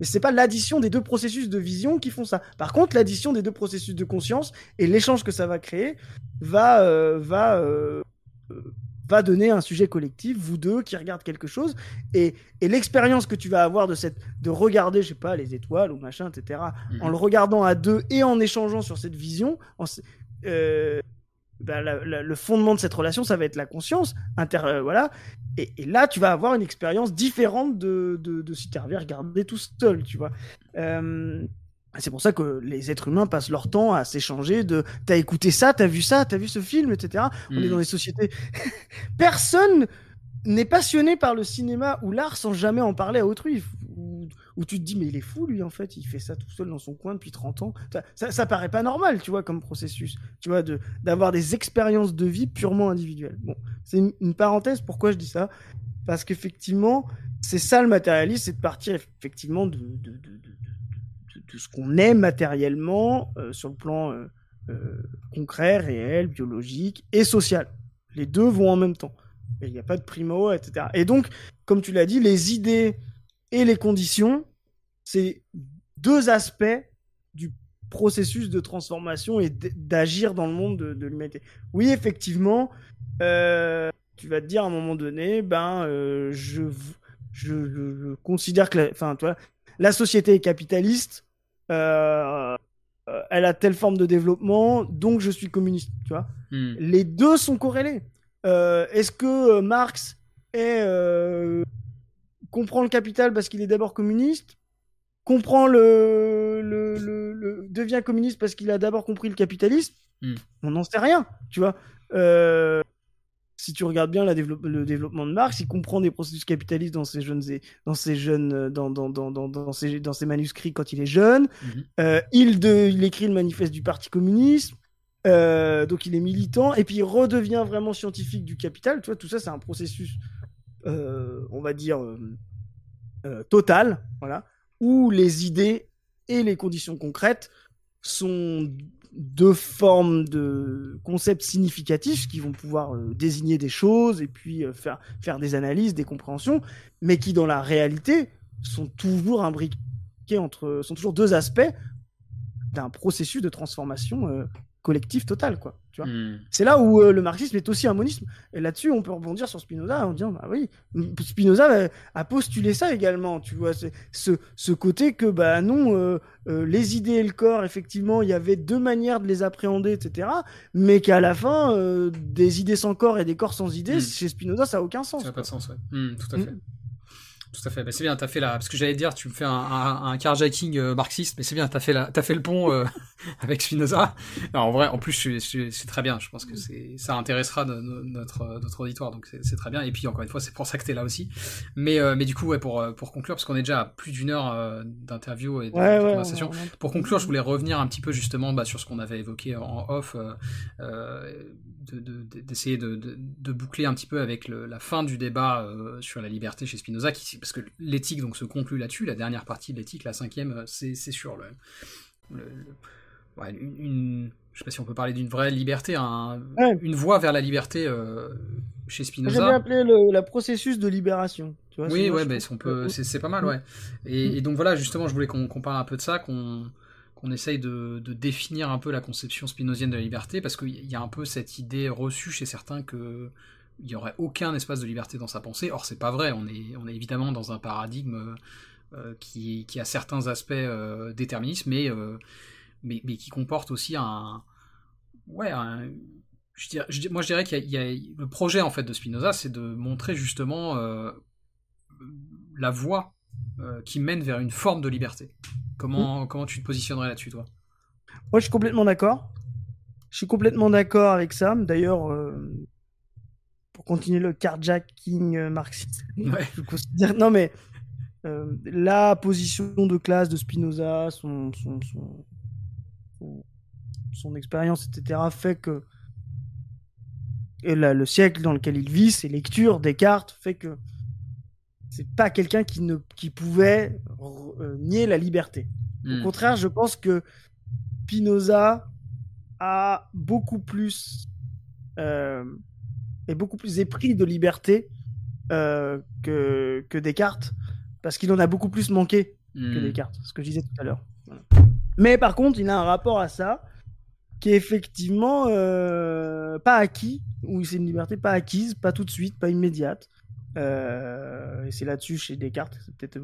Mais c'est pas l'addition des deux processus de vision qui font ça. Par contre, l'addition des deux processus de conscience et l'échange que ça va créer va, euh, va euh, va donner un sujet collectif, vous deux qui regardent quelque chose, et, l'expérience que tu vas avoir de, cette, de regarder, je sais pas, les étoiles ou machin, etc., mhm. en le regardant à deux et en échangeant sur cette vision, euh, bah, le fondement de cette relation, ça va être la conscience, inter, euh, voilà, et, là, tu vas avoir une expérience différente de, de, si tu avais regardé tout seul, tu vois. Euh, C'est pour ça que les êtres humains passent leur temps à s'échanger de t'as écouté ça, t'as vu ça, t'as vu ce film, etc. On est dans des sociétés. Personne n'est passionné par le cinéma ou l'art sans jamais en parler à autrui. Où, tu te dis, mais il est fou, lui, en fait, il fait ça tout seul dans son coin depuis 30 ans. Ça, ça, paraît pas normal, tu vois, comme processus. Tu vois, d'avoir des expériences de vie purement individuelles. Bon, c'est une, parenthèse, pourquoi je dis ça? Parce qu'effectivement, c'est ça le matérialisme, c'est de partir effectivement de, de, de, de ce qu'on est matériellement euh, sur le plan euh, euh, concret, réel, biologique et social. Les deux vont en même temps il n'y a pas de primo, etc. Et donc, comme tu l'as dit, les idées et les conditions, c'est deux aspects du processus de transformation et d'agir dans le monde de, l'humanité. Oui, effectivement, tu vas te dire à un moment donné, ben, je, je, considère que la société est capitaliste, euh, elle a telle forme de développement, donc je suis communiste, tu vois. Hmm. Les deux sont corrélés. Euh, est-ce que euh, Marx euh, comprend le capital parce qu'il est d'abord communiste comprend le, le, devient communiste parce qu'il a d'abord compris le capitalisme? Hmm. On n'en sait rien, tu vois. Si tu regardes bien le développement de Marx, il comprend des processus capitalistes dans ses jeunes, dans ses jeunes, dans, dans, dans, dans, ses, dans ses manuscrits quand il est jeune. Hmm. il, de, il écrit le manifeste du Parti communiste. Euh, donc il est militant et puis il redevient vraiment scientifique du capital. Tu vois, tout ça c'est un processus, euh, on va dire euh, total, voilà, où les idées et les conditions concrètes sont deux formes de concepts significatifs qui vont pouvoir désigner des choses et puis faire faire des analyses, des compréhensions, mais qui dans la réalité sont toujours imbriqués entre, sont toujours deux aspects d'un processus de transformation collectif total, quoi. Tu vois hmm. C'est là où euh, le marxisme est aussi un monisme. Et là-dessus, on peut rebondir sur Spinoza en disant, bah oui, Spinoza a postulé ça également, tu vois, ce, ce côté que, bah non, euh, euh, les idées et le corps, effectivement, il y avait deux manières de les appréhender, etc. Mais qu'à la fin, des idées sans corps et des corps sans idées, hmm. chez Spinoza, ça n'a aucun sens. Ça n'a pas de sens, ouais. Hmm, tout à fait. Tout à fait. Bah, c'est bien, t'as fait la. Parce que j'allais dire, tu me fais un, un, carjacking euh, marxiste, mais c'est bien, t'as fait la, t'as fait le pont euh, avec Spinoza. en vrai, en plus, c'est très bien. Je pense que c'est, ça intéressera notre, notre auditoire, donc c'est très bien. Et puis encore une fois, c'est pour ça que t'es là aussi. Mais, euh, mais du coup, ouais, pour pour conclure, parce qu'on est déjà à plus d'une heure d'interview et de, conversation. pour conclure, je voulais revenir un petit peu justement bah, sur ce qu'on avait évoqué en off, d'essayer de, de, de, boucler un petit peu avec le, la fin du débat sur la liberté chez Spinoza, qui parce que l'éthique donc se conclut là-dessus. La dernière partie de l'éthique, la cinquième, euh, c'est sur le, une, je sais pas si on peut parler d'une vraie liberté, une voie vers la liberté euh, chez Spinoza. J'avais appelé le la processus de libération. Tu vois, oui, ouais, ben, on peut, c'est pas mal, ouais. Et, donc voilà, justement, je voulais qu'on parle un peu de ça, qu'on qu'on essaye de, définir un peu la conception spinozienne de la liberté, parce qu'il y a un peu cette idée reçue chez certains que il n'y aurait aucun espace de liberté dans sa pensée. Or, c'est pas vrai. On est, évidemment dans un paradigme euh, qui, a certains aspects euh, déterministes, mais, euh, mais, qui comporte aussi un. Ouais, je dirais, moi je dirais qu'il le projet en fait de Spinoza, c'est de montrer justement la voie qui mène vers une forme de liberté. Comment, mmh. comment tu te positionnerais là-dessus, toi? Moi, je suis complètement d'accord. Je suis complètement d'accord avec ça. D'ailleurs, pour continuer le carjacking euh, marxiste. non, mais euh, la position de classe de Spinoza, son, son, son, expérience, etc., fait que. Et le siècle dans lequel il vit, ses lectures, Descartes, fait que c'est pas quelqu'un qui ne qui pouvait euh, nier la liberté. Au hmm. contraire, je pense que Spinoza a beaucoup plus est beaucoup plus épris de liberté euh, que, que Descartes, parce qu'il en a beaucoup plus manqué que hmm. Descartes, ce que je disais tout à l'heure. Mais par contre, il a un rapport à ça qui est effectivement euh, pas acquis, ou c'est une liberté pas acquise, pas tout de suite, pas immédiate. Euh, et c'est là-dessus chez Descartes, c'est peut-être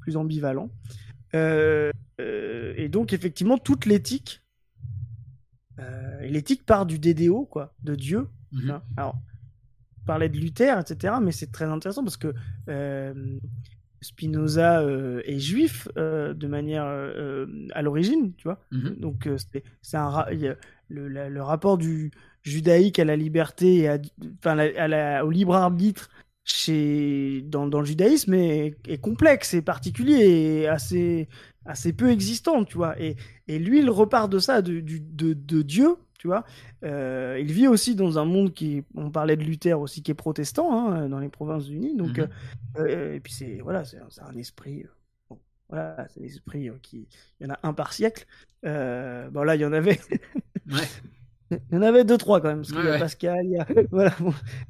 plus ambivalent. et donc effectivement, toute l'éthique, l'éthique part du DDO, quoi, de Dieu. Mhm. Hein. Alors, parlait de Luther, etc. Mais c'est très intéressant parce que euh, Spinoza est juif de manière à l'origine, tu vois. Mmh Donc c'est un le, le, rapport du judaïque à la liberté et à, enfin, à au libre arbitre chez, dans, dans le judaïsme est, est, complexe et particulier et assez, assez peu existant, tu vois. Et, et lui, il repart de ça, de, de, de Dieu, tu vois. Euh, il vit aussi dans un monde qui, on parlait de Luther aussi, qui est protestant, hein, dans les provinces unies. Donc, mhm. euh, et puis c'est voilà, c'est un esprit. Bon, voilà, c'est un esprit qui, il y en a un par siècle. Euh, bon là, il y en avait. ouais. Il y en avait deux, trois quand même. Parce qu'il y a Pascal, il y a... voilà.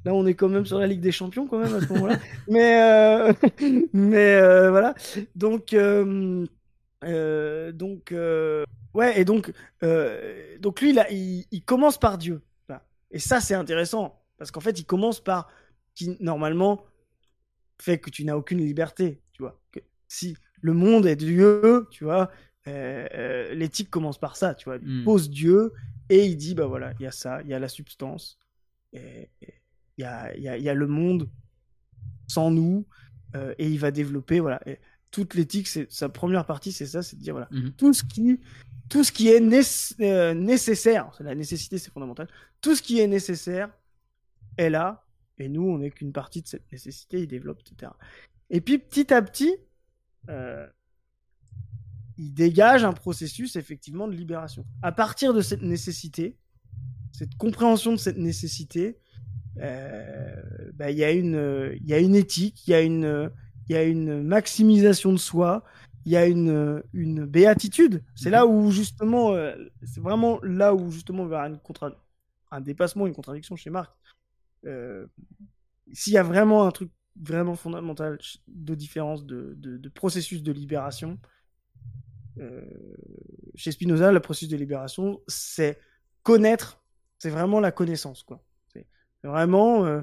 là, on est quand même sur la Ligue des Champions quand même à ce moment-là. mais euh... mais euh, voilà. Donc, euh... Donc ouais, et donc, donc lui, là, il, il commence par Dieu. Et ça, c'est intéressant parce qu'en fait, il commence par qui normalement fait que tu n'as aucune liberté, tu vois. Que si le monde est Dieu, tu vois, l'éthique commence par ça, tu vois. Il hmm. pose Dieu et il dit, bah voilà, il y a ça, il y a la substance, il y a, y, a, y a, le monde sans nous, euh, et il va développer, voilà. Et toute l'éthique, c'est sa première partie, c'est ça, c'est de dire, voilà, mhm. tout ce qui, tout ce qui est euh, nécessaire, la nécessité, c'est fondamental, tout ce qui est nécessaire est là, et nous, on n'est qu'une partie de cette nécessité, il développe, etc. Et puis, petit à petit, euh, il dégage un processus effectivement de libération. À partir de cette nécessité, cette compréhension de cette nécessité, euh, bah, il y, a une, y a une éthique, il y, a une, y a une maximisation de soi, il y a une, une béatitude. C'est là où justement, euh, c'est vraiment là où justement il y aura une contra... un dépassement, une contradiction chez Marx. Euh, s'il y a vraiment un truc vraiment fondamental de différence de, de, de processus de libération, chez Spinoza, le processus de libération, c'est connaître, c'est vraiment la connaissance, quoi. C'est vraiment, euh,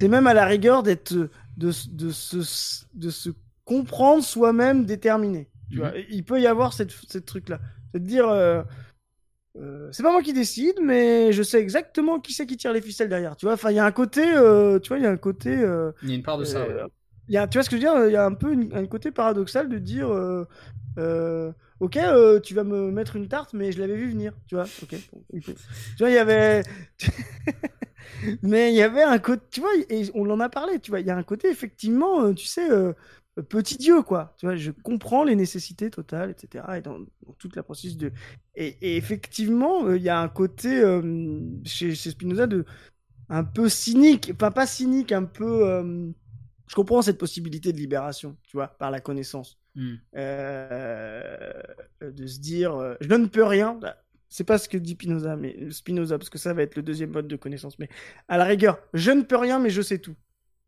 c'est même à la rigueur d'être, de, de, se, de se comprendre soi-même déterminé. Tu vois, mhm. il peut y avoir cette, cette truc-là, c'est de dire, euh, c'est pas moi qui décide, mais je sais exactement qui c'est qui tire les ficelles derrière. Tu vois, enfin, il y a un côté, tu vois, il y a un côté. il y a une part de ça. Y a, tu vois ce que je veux dire Il y a un peu un côté paradoxal de dire euh, ok, euh, tu vas me mettre une tarte, mais je l'avais vu venir, tu vois. Ok. tu vois, il y avait. mais il y avait un côté, tu vois, et on en a parlé, tu vois, il y a un côté effectivement, euh, tu sais, petit Dieu, quoi. Tu vois, je comprends les nécessités totales, etc. Et dans, toute la processus de. Et, effectivement, il y a un côté chez, chez, Spinoza de un peu cynique, enfin pas cynique, un peu. Je comprends cette possibilité de libération, tu vois, par la connaissance. Hmm. Euh, de se dire euh, je ne peux rien. Bah, c'est pas ce que dit Spinoza, mais Spinoza, parce que ça va être le deuxième mode de connaissance. Mais à la rigueur, je ne peux rien, mais je sais tout.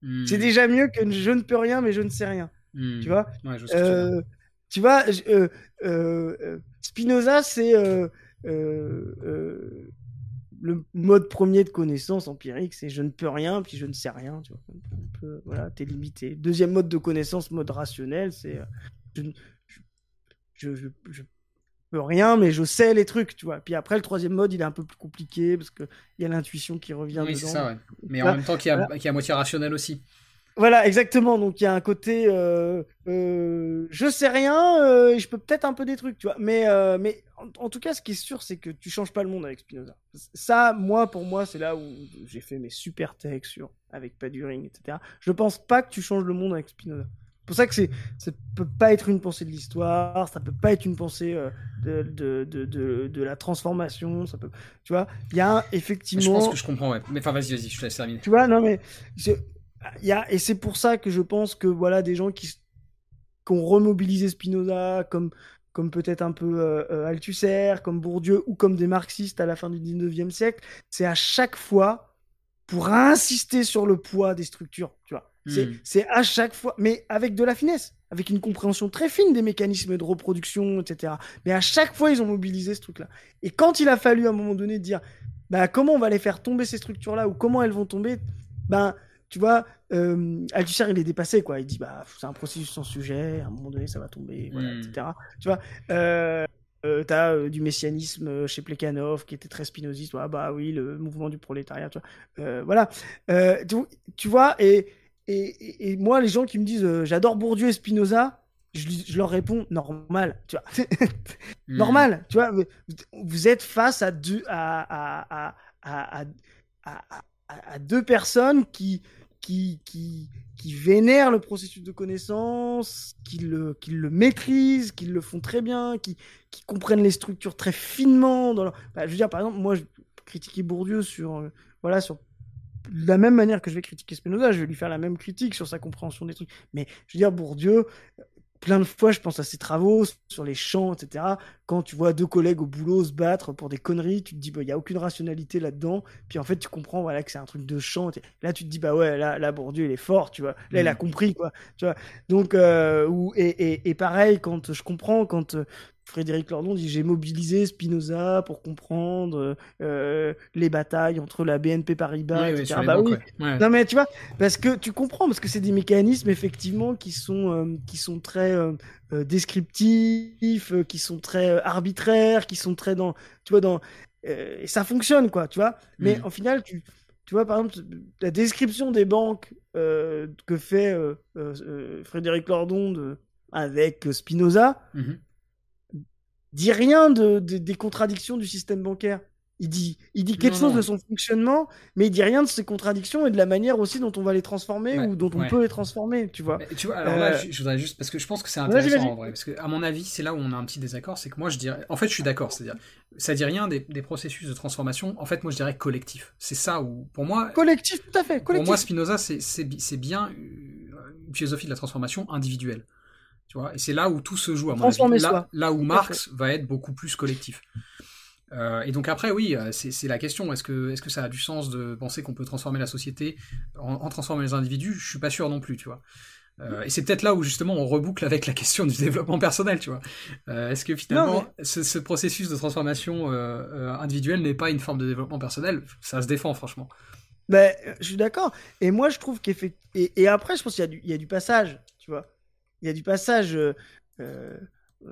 Hmm. C'est déjà mieux que je ne peux rien, mais je ne sais rien. Hmm. Tu vois euh, Tu vois, Spinoza, c'est le mode premier de connaissance empirique, c'est je ne peux rien, puis je ne sais rien. Tu vois, voilà, t'es limité. Deuxième mode de connaissance, mode rationnel, c'est je, je, peux rien, mais je sais les trucs, tu vois. Puis après, le troisième mode, il est un peu plus compliqué parce qu'il y a l'intuition qui revient oui, dedans. Ça, ouais. Mais en même temps, qui est, à, moitié rationnel aussi. Voilà, exactement. Donc il y a un côté, euh, euh, je sais rien, euh, et je peux peut-être un peu des trucs, tu vois. Mais, mais en, tout cas, ce qui est sûr, c'est que tu changes pas le monde avec Spinoza. Ça, moi, pour moi, c'est là où j'ai fait mes super textes sur avec Paduring, etc. Je pense pas que tu changes le monde avec Spinoza pour ça que c'est, ça peut pas être une pensée de l'histoire, ça peut pas être une pensée euh, de, de, de, de, la transformation, ça peut, tu vois, il y a effectivement. Je pense que je comprends, ouais. Mais enfin, vas-y, vas-y, je te laisse terminer. Tu vois, non, mais y a, et c'est pour ça que je pense que voilà, des gens qui, qui ont remobilisé Spinoza, comme, comme peut-être un peu euh, euh, Althusser, comme Bourdieu, ou comme des marxistes à la fin du 19e siècle, c'est à chaque fois pour insister sur le poids des structures, tu vois. Hmm. C'est à chaque fois, mais avec de la finesse, avec une compréhension très fine des mécanismes de reproduction, etc. Mais à chaque fois, ils ont mobilisé ce truc-là. Et quand il a fallu à un moment donné dire, bah, comment on va les faire tomber ces structures-là ou comment elles vont tomber, ben, tu vois, euh, Althusser, il est dépassé, quoi. Il dit, bah, c'est un processus sans sujet, à un moment donné, ça va tomber, voilà, hmm. etc. Tu vois, euh, euh, t'as euh, du messianisme chez Plekhanov qui était très spinoziste, bah oui, le mouvement du prolétariat, tu vois. voilà. Tu, tu, vois, et et, moi, les gens qui me disent euh, j'adore Bourdieu et Spinoza, je, leur réponds normal, tu vois. Hmm. normal, tu vois. Vous êtes face à deux, à, à, à, deux personnes qui, qui, qui, qui vénèrent le processus de connaissance, qui le, qui le maîtrisent, qui le font très bien, qui, qui comprennent les structures très finement. Dans bah, je veux dire, par exemple, moi, je critiquais Bourdieu sur, euh, voilà, sur de la même manière que je vais critiquer Spinoza, je vais lui faire la même critique sur sa compréhension des trucs. Mais je veux dire, Bourdieu, plein de fois, je pense à ses travaux sur les champs, etc. Quand tu vois deux collègues au boulot se battre pour des conneries, tu te dis, il bah, n'y a aucune rationalité là-dedans. Puis en fait, tu comprends voilà, que c'est un truc de chant. Là, tu te dis, bah ouais, là, là Bourdieu, il est fort, tu vois. Là, il a mm. compris, quoi. Tu vois. Donc, euh, et, et, et, pareil, quand je comprends, quand Frédéric Lordon dit j'ai mobilisé Spinoza pour comprendre euh, les batailles entre la BNP Paribas, etc. bah oui. Non mais tu vois, parce que tu comprends, parce que c'est des mécanismes effectivement qui sont euh, qui sont très euh, descriptifs, qui sont très arbitraires, qui sont très dans, tu vois, dans et ça fonctionne quoi, tu vois. Mais en mm. final, tu tu vois, par exemple, la description des banques que fait Frédéric Lordon avec Spinoza, mm-hmm dit rien de, des contradictions du système bancaire. Il dit, il dit quelque chose de son fonctionnement, mais il dit rien de ses contradictions et de la manière aussi dont on va les transformer ou dont on peut les transformer, tu vois. tu vois, alors là, euh, je, voudrais juste, parce que je pense que c'est intéressant en vrai, parce que à mon avis, c'est là où on a un petit désaccord, c'est que moi je dirais, en fait, je suis d'accord, c'est-à-dire, ça dit rien des, des, processus de transformation, en fait, moi je dirais collectif. C'est ça où, pour moi. Collectif, tout à fait, collectif. Pour moi, Spinoza, c'est bien une philosophie de la transformation individuelle et c'est là où tout se joue, à mon avis. Là, où Marx va être beaucoup plus collectif. Euh, et donc après, oui, euh, c'est la question. Est-ce que, est que ça a du sens de penser qu'on peut transformer la société en, transformant les individus? Je suis pas sûr non plus, tu vois. Euh, et c'est peut-être là où justement on reboucle avec la question du développement personnel, tu vois. Est-ce que finalement ce, processus de transformation individuelle n'est pas une forme de développement personnel? Ça se défend, franchement. Ben, je suis d'accord. Et moi, je trouve qu'effectivement. Et, et, après, je pense qu'il y, y, a du passage, tu vois il y a du passage. Euh, euh,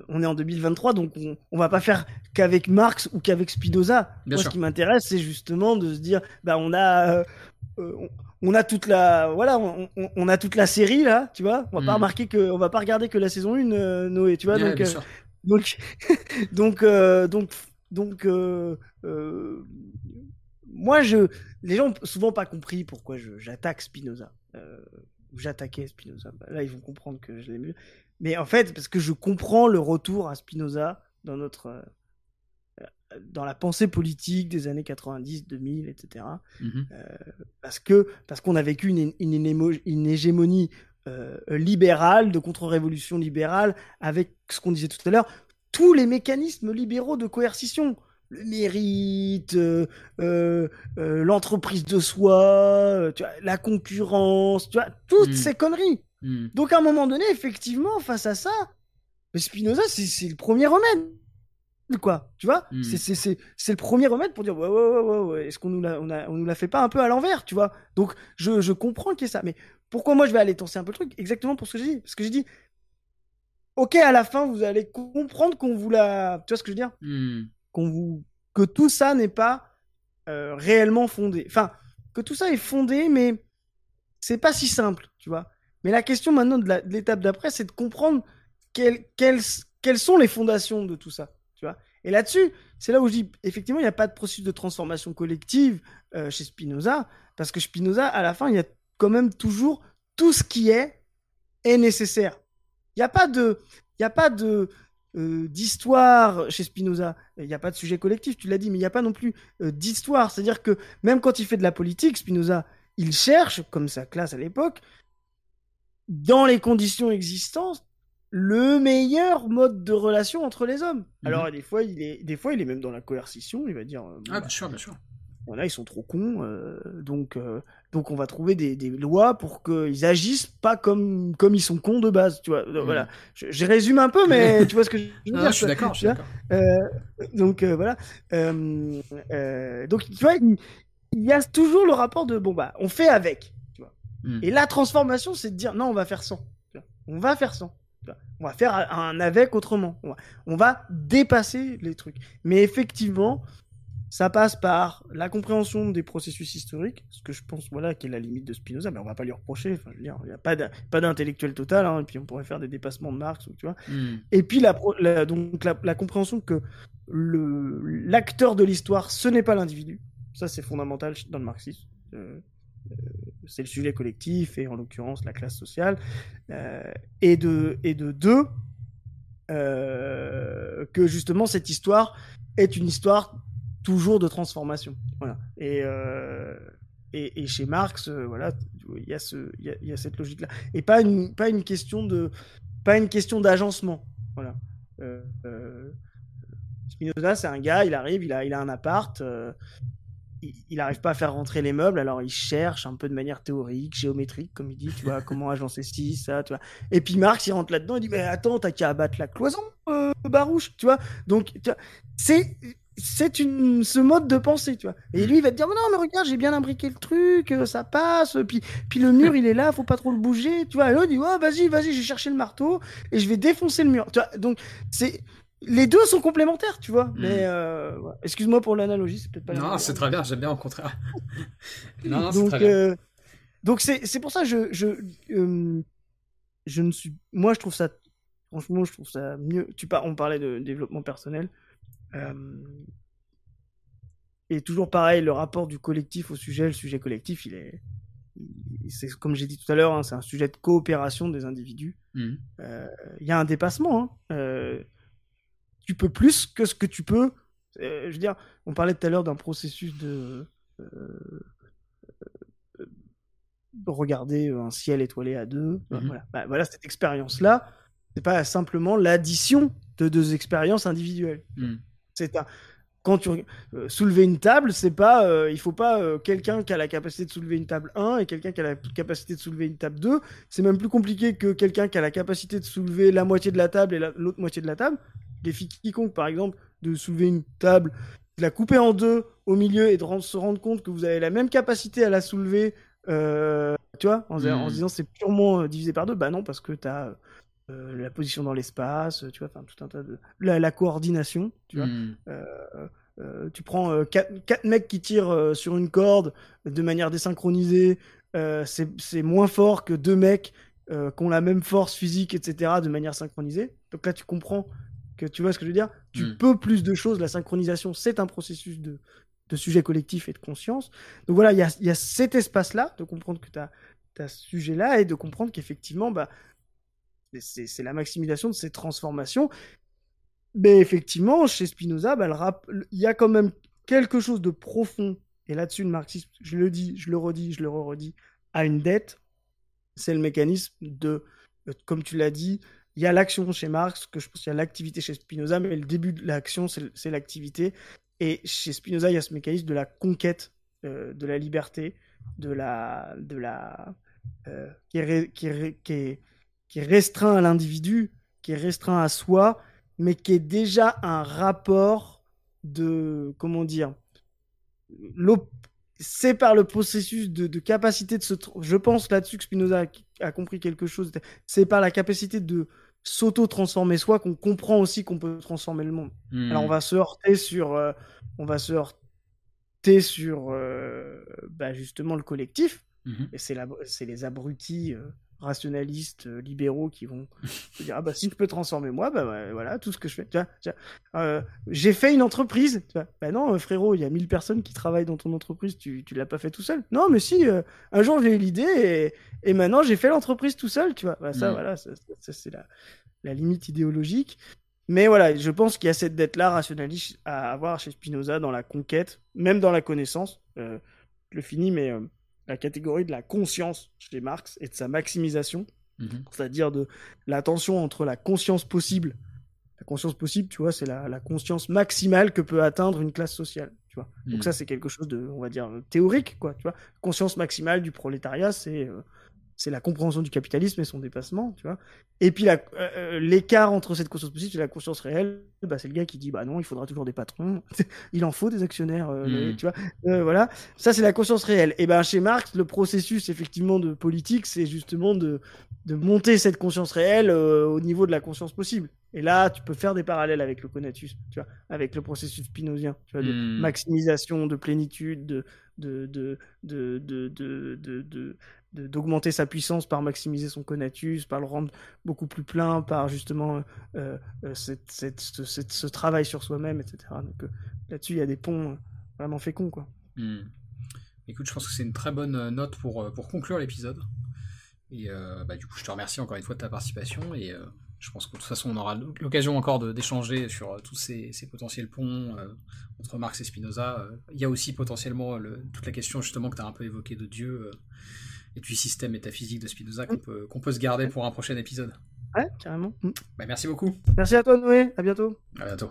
on est en 2023, donc on, on va pas faire qu'avec Marx ou qu'avec Spinoza. Moi, ce qui m'intéresse, c'est justement de se dire, bah, on a, euh, on, a toute la, voilà, on, a toute la série là, tu vois. On va pas hmm. remarquer que, on va pas regarder que la saison 1, Noé, tu vois. donc, donc, donc, donc, donc, moi, je, les gens ont souvent pas compris pourquoi j'attaque Spinoza j'attaquais Spinoza. Bah, là, ils vont comprendre que je l'ai mieux. Mais en fait, parce que je comprends le retour à Spinoza dans notre euh, dans la pensée politique des années 90, 2000, etc. parce que parce qu'on a vécu une, une, hégémonie euh, libérale, de contre-révolution libérale, avec ce qu'on disait tout à l'heure, tous les mécanismes libéraux de coercition le mérite, euh, euh, euh, l'entreprise de soi, tu vois, la concurrence, tu vois, toutes hmm. ces conneries. Hmm. Donc à un moment donné, effectivement, face à ça, Spinoza, c'est le premier remède. Quoi, tu vois hmm. C'est le premier remède pour dire ouais, ouais, ouais, ouais, est-ce qu'on nous l'a on on nous l'a fait pas un peu à l'envers, tu vois Donc je, je comprends qu'il y ait ça. Mais pourquoi moi je vais aller tenser un peu le truc? Exactement pour ce que j'ai dit. Parce que j'ai dit ok, à la fin, vous allez comprendre qu'on vous l'a. Tu vois ce que je veux dire? Vous que tout ça n'est pas euh, réellement fondé. Enfin, que tout ça est fondé, mais c'est pas si simple, tu vois. Mais la question maintenant de l'étape d'après, c'est de comprendre quelles, quelles, quelles sont les fondations de tout ça, tu vois. Et là-dessus, c'est là où je dis, effectivement, il n'y a pas de processus de transformation collective euh, chez Spinoza, parce que Spinoza, à la fin, il y a quand même toujours tout ce qui est est nécessaire. Il n'y a pas de, il y a pas de, euh, d'histoire chez Spinoza. Il n'y a pas de sujet collectif, tu l'as dit, mais il n'y a pas non plus euh, d'histoire. C'est-à-dire que même quand il fait de la politique, Spinoza, il cherche, comme sa classe à l'époque, dans les conditions existantes, le meilleur mode de relation entre les hommes. Mhm. Alors des fois, il est, des fois, il est même dans la coercition. Il va dire. Euh, ah, bien sûr, bien sûr. Voilà, ils sont trop cons, donc donc on va trouver des, lois pour qu'ils agissent pas comme, comme ils sont cons de base, tu vois. Voilà. Je, résume un peu, mais tu vois ce que je veux dire. je suis d'accord, je suis d'accord. Euh, donc euh, voilà. Euh, donc tu vois, il, y a toujours le rapport de bon bah on fait avec, tu vois. Hmm. Et la transformation, c'est de dire non, on va faire sans. On va faire sans. On va faire un avec autrement. On va, on va dépasser les trucs. Mais effectivement, ça passe par la compréhension des processus historiques, ce que je pense voilà qui est la limite de Spinoza, mais on va pas lui reprocher. Enfin, je veux dire, il n'y a pas d'intellectuel total, hein, et puis on pourrait faire des dépassements de Marx, tu vois. Hmm. Et puis la, donc la, compréhension que l'acteur de l'histoire, ce n'est pas l'individu. Ça, c'est fondamental dans le marxisme. Euh, euh, c'est le sujet collectif et en l'occurrence la classe sociale. Euh, et de et de deux, que justement cette histoire est une histoire toujours de transformation. Voilà. Et, euh, et, chez Marx, euh, voilà, il y a ce, il y, a, cette logique-là, et pas une, pas une question de, pas une question d'agencement. Voilà. Euh, Spinoza, c'est un gars, il arrive, il a, il a un appart. il n'arrive pas à faire rentrer les meubles, alors il cherche un peu de manière théorique, géométrique, comme il dit, tu vois, comment agencer ci, ça, tu vois. Et puis Marx, il rentre là-dedans, il dit, mais attends, t'as qu'à abattre la cloison, Barouche, tu vois. Donc, c'est c'est une ce mode de pensée, tu vois. Et lui, il va te dire, non, mais regarde, j'ai bien imbriqué le truc, euh, ça passe, puis, puis le mur, il est là, faut pas trop le bouger, tu vois. Et l'autre, il dit, oh, vas-y, vas-y, j'ai cherché le marteau et je vais défoncer le mur. Tu vois, donc, c'est, les deux sont complémentaires, tu vois. Hmm. Mais, euh, excuse-moi pour l'analogie, c'est peut-être pas Non, c'est très bien, j'aime bien au contraire. non, donc, très bien. Euh, donc, c'est, c'est pour ça, je, je, je ne suis, moi, je trouve ça, franchement, je trouve ça mieux. Tu pas, on parlait de développement personnel. Euh, et toujours pareil, le rapport du collectif au sujet, le sujet collectif, il est, c'est comme j'ai dit tout à l'heure, hein, c'est un sujet de coopération des individus. Mmh. Euh, il y a un dépassement. Hein. Euh, tu peux plus que ce que tu peux. je veux dire, on parlait tout à l'heure d'un processus de regarder un ciel étoilé à deux. Mmh. Voilà. Bah, voilà, cette expérience-là, c'est pas simplement l'addition de deux expériences individuelles. Mmh. C'est un quand tu euh, soulever une table, c'est pas euh, il faut pas euh, quelqu'un qui a la capacité de soulever une table 1 et quelqu'un qui a la capacité de soulever une table 2, c'est même plus compliqué que quelqu'un qui a la capacité de soulever la moitié de la table et l'autre moitié de la table. Défi quiconque par exemple de soulever une table, de la couper en deux au milieu et de se rendre compte que vous avez la même capacité à la soulever tu vois, en, en mmh. se disant c'est purement divisé par deux, bah non, parce que tu as euh, la position dans l'espace, tu vois, enfin tout un tas de la, coordination, tu vois. Hmm. Euh, euh, tu prends quatre, mecs qui tirent sur une corde de manière désynchronisée, c'est moins fort que deux mecs qui ont la même force physique, etc., de manière synchronisée. Donc là, tu comprends que tu vois ce que je veux dire? Tu hmm. peux plus de choses. La synchronisation, c'est un processus de, de sujet collectif et de conscience. Donc voilà, il y a, y a, cet espace-là de comprendre que tu as, as, ce sujet-là et de comprendre qu'effectivement, bah, c'est la maximisation de ces transformations. Mais effectivement, chez Spinoza, bah, il y a quand même quelque chose de profond. Et là-dessus, le marxisme, je le dis, je le redis, je le redis, a une dette. C'est le mécanisme de, euh, comme tu l'as dit, il y a l'action chez Marx, que je pense qu'il y a l'activité chez Spinoza, mais le début de l'action, c'est l'activité. Et chez Spinoza, il y a ce mécanisme de la conquête euh, de la liberté, de la, de la, euh, qui, est, qui, qui, est, qui est restreint à l'individu, qui est restreint à soi, mais qui est déjà un rapport de, comment dire, c'est par le processus de, capacité de se... Je pense là-dessus que Spinoza a, compris quelque chose. C'est par la capacité de s'auto-transformer soi qu'on comprend aussi qu'on peut transformer le monde. Hmm. Alors on va se heurter sur... Euh, on va se heurter sur euh, bah, justement le collectif. Hmm. Et c'est les abrutis... Euh, rationalistes euh, libéraux qui vont dire ah bah si je peux transformer moi bah, voilà tout ce que je fais. Euh, j'ai fait une entreprise. Tu bah non euh, frérot il y a 1000 personnes qui travaillent dans ton entreprise tu tu l'as pas fait tout seul. Non mais si un jour j'ai eu l'idée et, et maintenant j'ai fait l'entreprise tout seul tu vois. Bah, ça voilà ça, c'est la, la limite idéologique. Mais voilà je pense qu'il y a cette dette là rationaliste à avoir chez Spinoza dans la conquête même dans la connaissance. Je le finis mais la catégorie de la conscience chez Marx et de sa maximisation, mhm. c'est-à-dire de la tension entre la conscience possible. La conscience possible, tu vois, c'est la, conscience maximale que peut atteindre une classe sociale. Tu vois. Donc mhm. ça, c'est quelque chose de, on va dire, théorique, quoi. Tu vois, conscience maximale du prolétariat, c'est euh, c'est la compréhension du capitalisme et son dépassement, tu vois. Et puis l'écart entre cette conscience possible et la conscience réelle, bah, c'est le gars qui dit bah non, il faudra toujours des patrons, il en faut des actionnaires, mmh. tu vois. voilà, ça c'est la conscience réelle. Et ben chez Marx, le processus effectivement de politique, c'est justement de, de monter cette conscience réelle au niveau de la conscience possible. Et là, tu peux faire des parallèles avec le conatus, tu vois, avec le processus spinozien, tu vois, de mmh. maximisation, de plénitude, de, de, de, de, de d'augmenter sa puissance par maximiser son conatus, par le rendre beaucoup plus plein, par justement euh, euh, cette, cette, ce travail sur soi-même, etc. Donc euh, là-dessus, il y a des ponts vraiment féconds. Quoi. Hmm. Écoute, je pense que c'est une très bonne note pour, pour conclure l'épisode. Et bah, du coup, je te remercie encore une fois de ta participation. Et je pense que de toute façon, on aura l'occasion encore d'échanger sur tous ces, ces, potentiels ponts entre Marx et Spinoza. Il y a aussi potentiellement le, toute la question justement que tu as un peu évoquée de Dieu et du système métaphysique de Spinoza qu'on peut, qu'on peut se garder pour un prochain épisode. Ouais, carrément. Bah, merci beaucoup. Merci à toi, Noé. À bientôt. À bientôt.